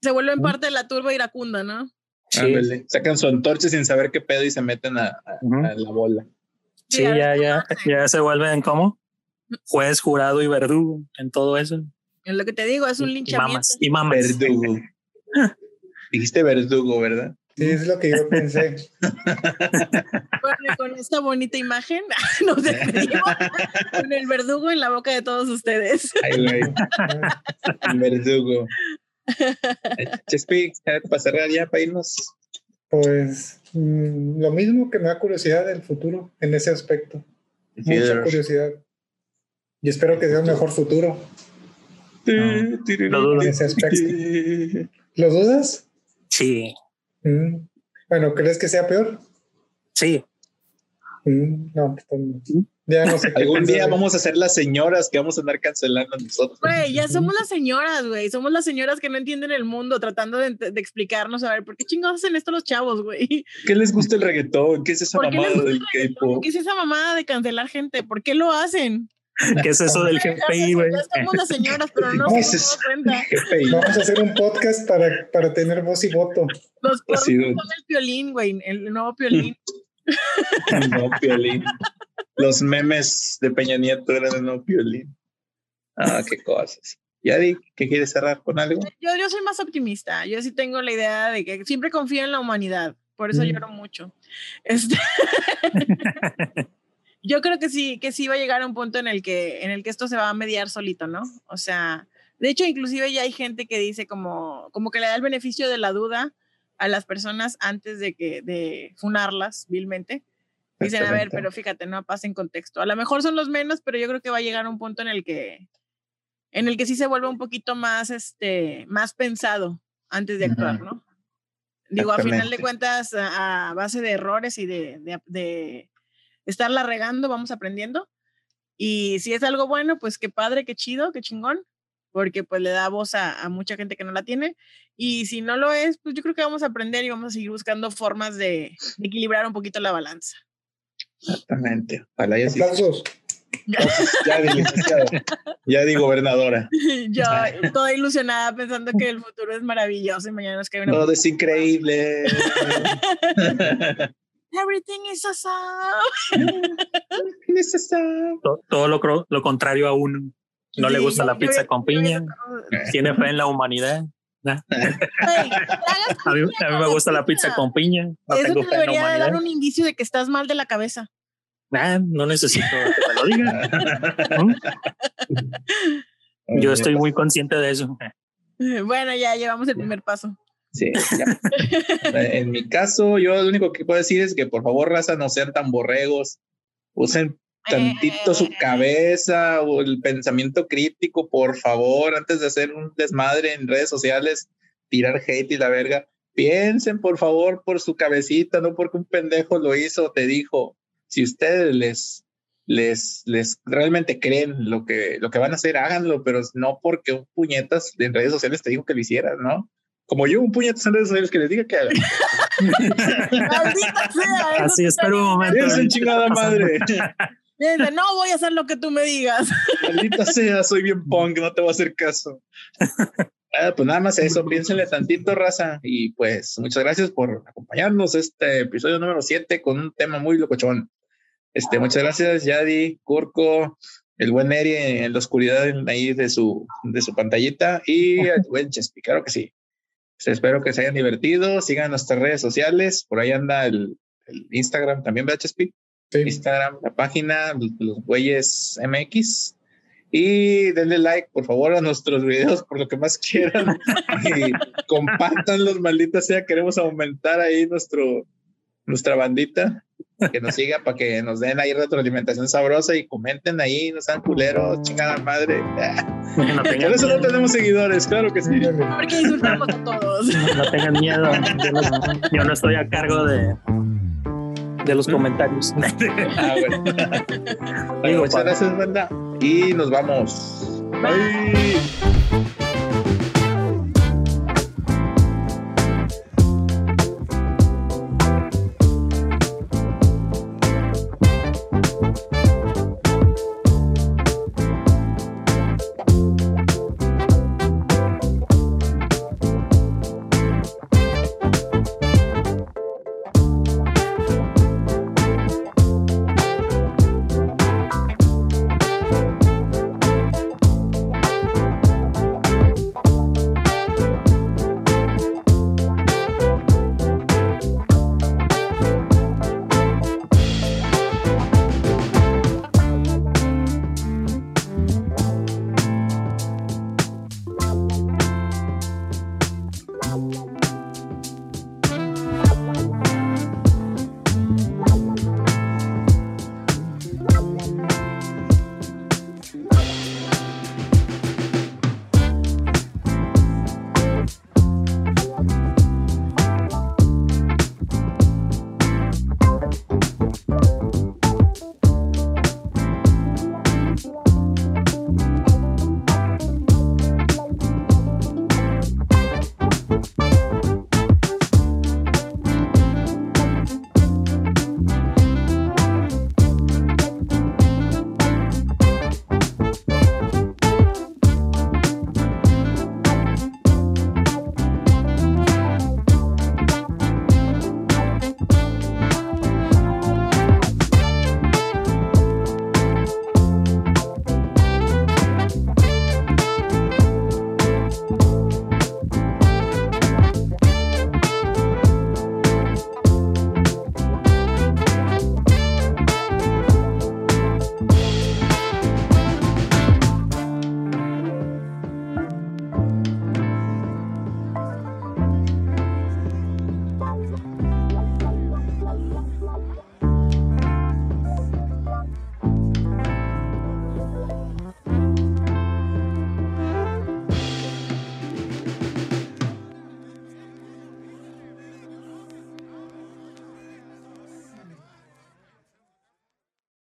Se vuelven parte de la turba iracunda, ¿no? Sí. Sacan su antorcha sin saber qué pedo y se meten a, la bola. Sí, ya, ya, ya se vuelven como juez, jurado y verdugo en todo eso. Es lo que te digo, es un linchamiento. Y mamas. Dijiste verdugo, ¿verdad? Sí, es lo que yo pensé. bueno, con esta bonita imagen nos despedimos con el verdugo en la boca de todos ustedes. Ay, güey. El verdugo. Chespi, para cerrar ya, para irnos. Pues mm, lo mismo que me da curiosidad del futuro en ese aspecto. Mucha curiosidad. Y espero que sea un mejor futuro. No, en ese aspecto. ¿Lo dudas? Sí. Mm. Bueno, ¿crees que sea peor? Sí. Mm, no, pues, ya no sé Algún día vamos a ser las señoras que vamos a andar cancelando nosotros. Güey, ya somos las señoras, güey. Somos las señoras que no entienden el mundo, tratando de, de, explicarnos, a ver, ¿por qué chingados hacen esto los chavos, güey? ¿Qué les gusta el reggaetón? ¿Qué es esa mamada del K-pop? ¿Qué es esa mamada de cancelar gente? ¿Por qué lo hacen? ¿Qué es eso del GPI, güey? Ya somos las señoras, pero no cuenta. Vamos a hacer un podcast para, para tener voz y voto. Los son el violín, güey, el nuevo violín. el nuevo violín. Los memes de Peña Nieto eran el nuevo violín. Ah, qué cosas. Yadi, ¿qué quieres cerrar con algo? Yo, yo soy más optimista. Yo sí tengo la idea de que siempre confío en la humanidad. Por eso mm. lloro mucho. Este yo creo que sí, que sí va a llegar a un punto en el que, en el que esto se va a mediar solito, ¿no? O sea, de hecho, inclusive ya hay gente que dice como, como que le da el beneficio de la duda a las personas antes de que, de funarlas vilmente. Dicen, a ver, pero fíjate, no pasen contexto. A lo mejor son los menos, pero yo creo que va a llegar a un punto en el que, en el que sí se vuelve un poquito más, este, más pensado antes de actuar, ¿no? Digo, a final de cuentas, a, base de errores y de, de estarla regando, vamos aprendiendo. Y si es algo bueno, pues qué padre, qué chido, qué chingón, porque pues le da voz a, mucha gente que no la tiene. Y si no lo es, pues yo creo que vamos a aprender y vamos a seguir buscando formas de, equilibrar un poquito la balanza. Exactamente. Ojalá ya Ya di ya di gobernadora. Yo toda ilusionada pensando que el futuro es maravilloso y mañana nos cae una. Todo es increíble. Everything is awesome. todo, lo, lo, contrario a uno. No le gusta la pizza con piña. Tiene fe en la humanidad. a, mí, me gusta la pizza con piña. No Eso te debería dar un indicio de que estás mal de la cabeza. no necesito que me lo diga. Yo estoy muy consciente de eso. Bueno, ya llevamos el primer paso. Sí, en mi caso, yo lo único que puedo decir es que por favor, raza, no sean tan borregos. Usen tantito su cabeza o el pensamiento crítico, por favor, antes de hacer un desmadre en redes sociales, tirar hate y la verga. Piensen, por favor, por su cabecita, no porque un pendejo lo hizo o te dijo. Si ustedes les, les, les realmente creen lo que, lo que van a hacer, háganlo, pero no porque un puñetas en redes sociales te dijo que lo hicieras, ¿no? Como yo, un en redes sociales que les diga que hagan. Así, espero un momento. Es chingada madre. no voy a hacer lo que tú me digas. Maldita sea, soy bien punk, no te voy a hacer caso. Ah, pues nada más eso, piénsenle tantito, raza. Y pues muchas gracias por acompañarnos este episodio número 7 con un tema muy locochón. Este, muchas gracias, Yadi, Curco, el buen Eri en la oscuridad ahí de su, de su pantallita y el buen Chespi, claro que sí. Pues espero que se hayan divertido, sigan nuestras redes sociales, por ahí anda el, el Instagram también, ¿verdad, Chespi? Instagram, la página, los güeyes MX. Y denle like, por favor, a nuestros videos por lo que más quieran. y compartan los malditos sea. Queremos aumentar ahí nuestro, nuestra bandita. Que nos siga para que nos den ahí retroalimentación sabrosa y comenten ahí, no sean culeros, chingada madre. por eso no tenemos seguidores, claro que sí. Porque insultamos a todos. No, tengan miedo. yo no estoy a cargo de, de los comentarios. ah, bueno. muchas gracias, banda. Y nos vamos. Bye.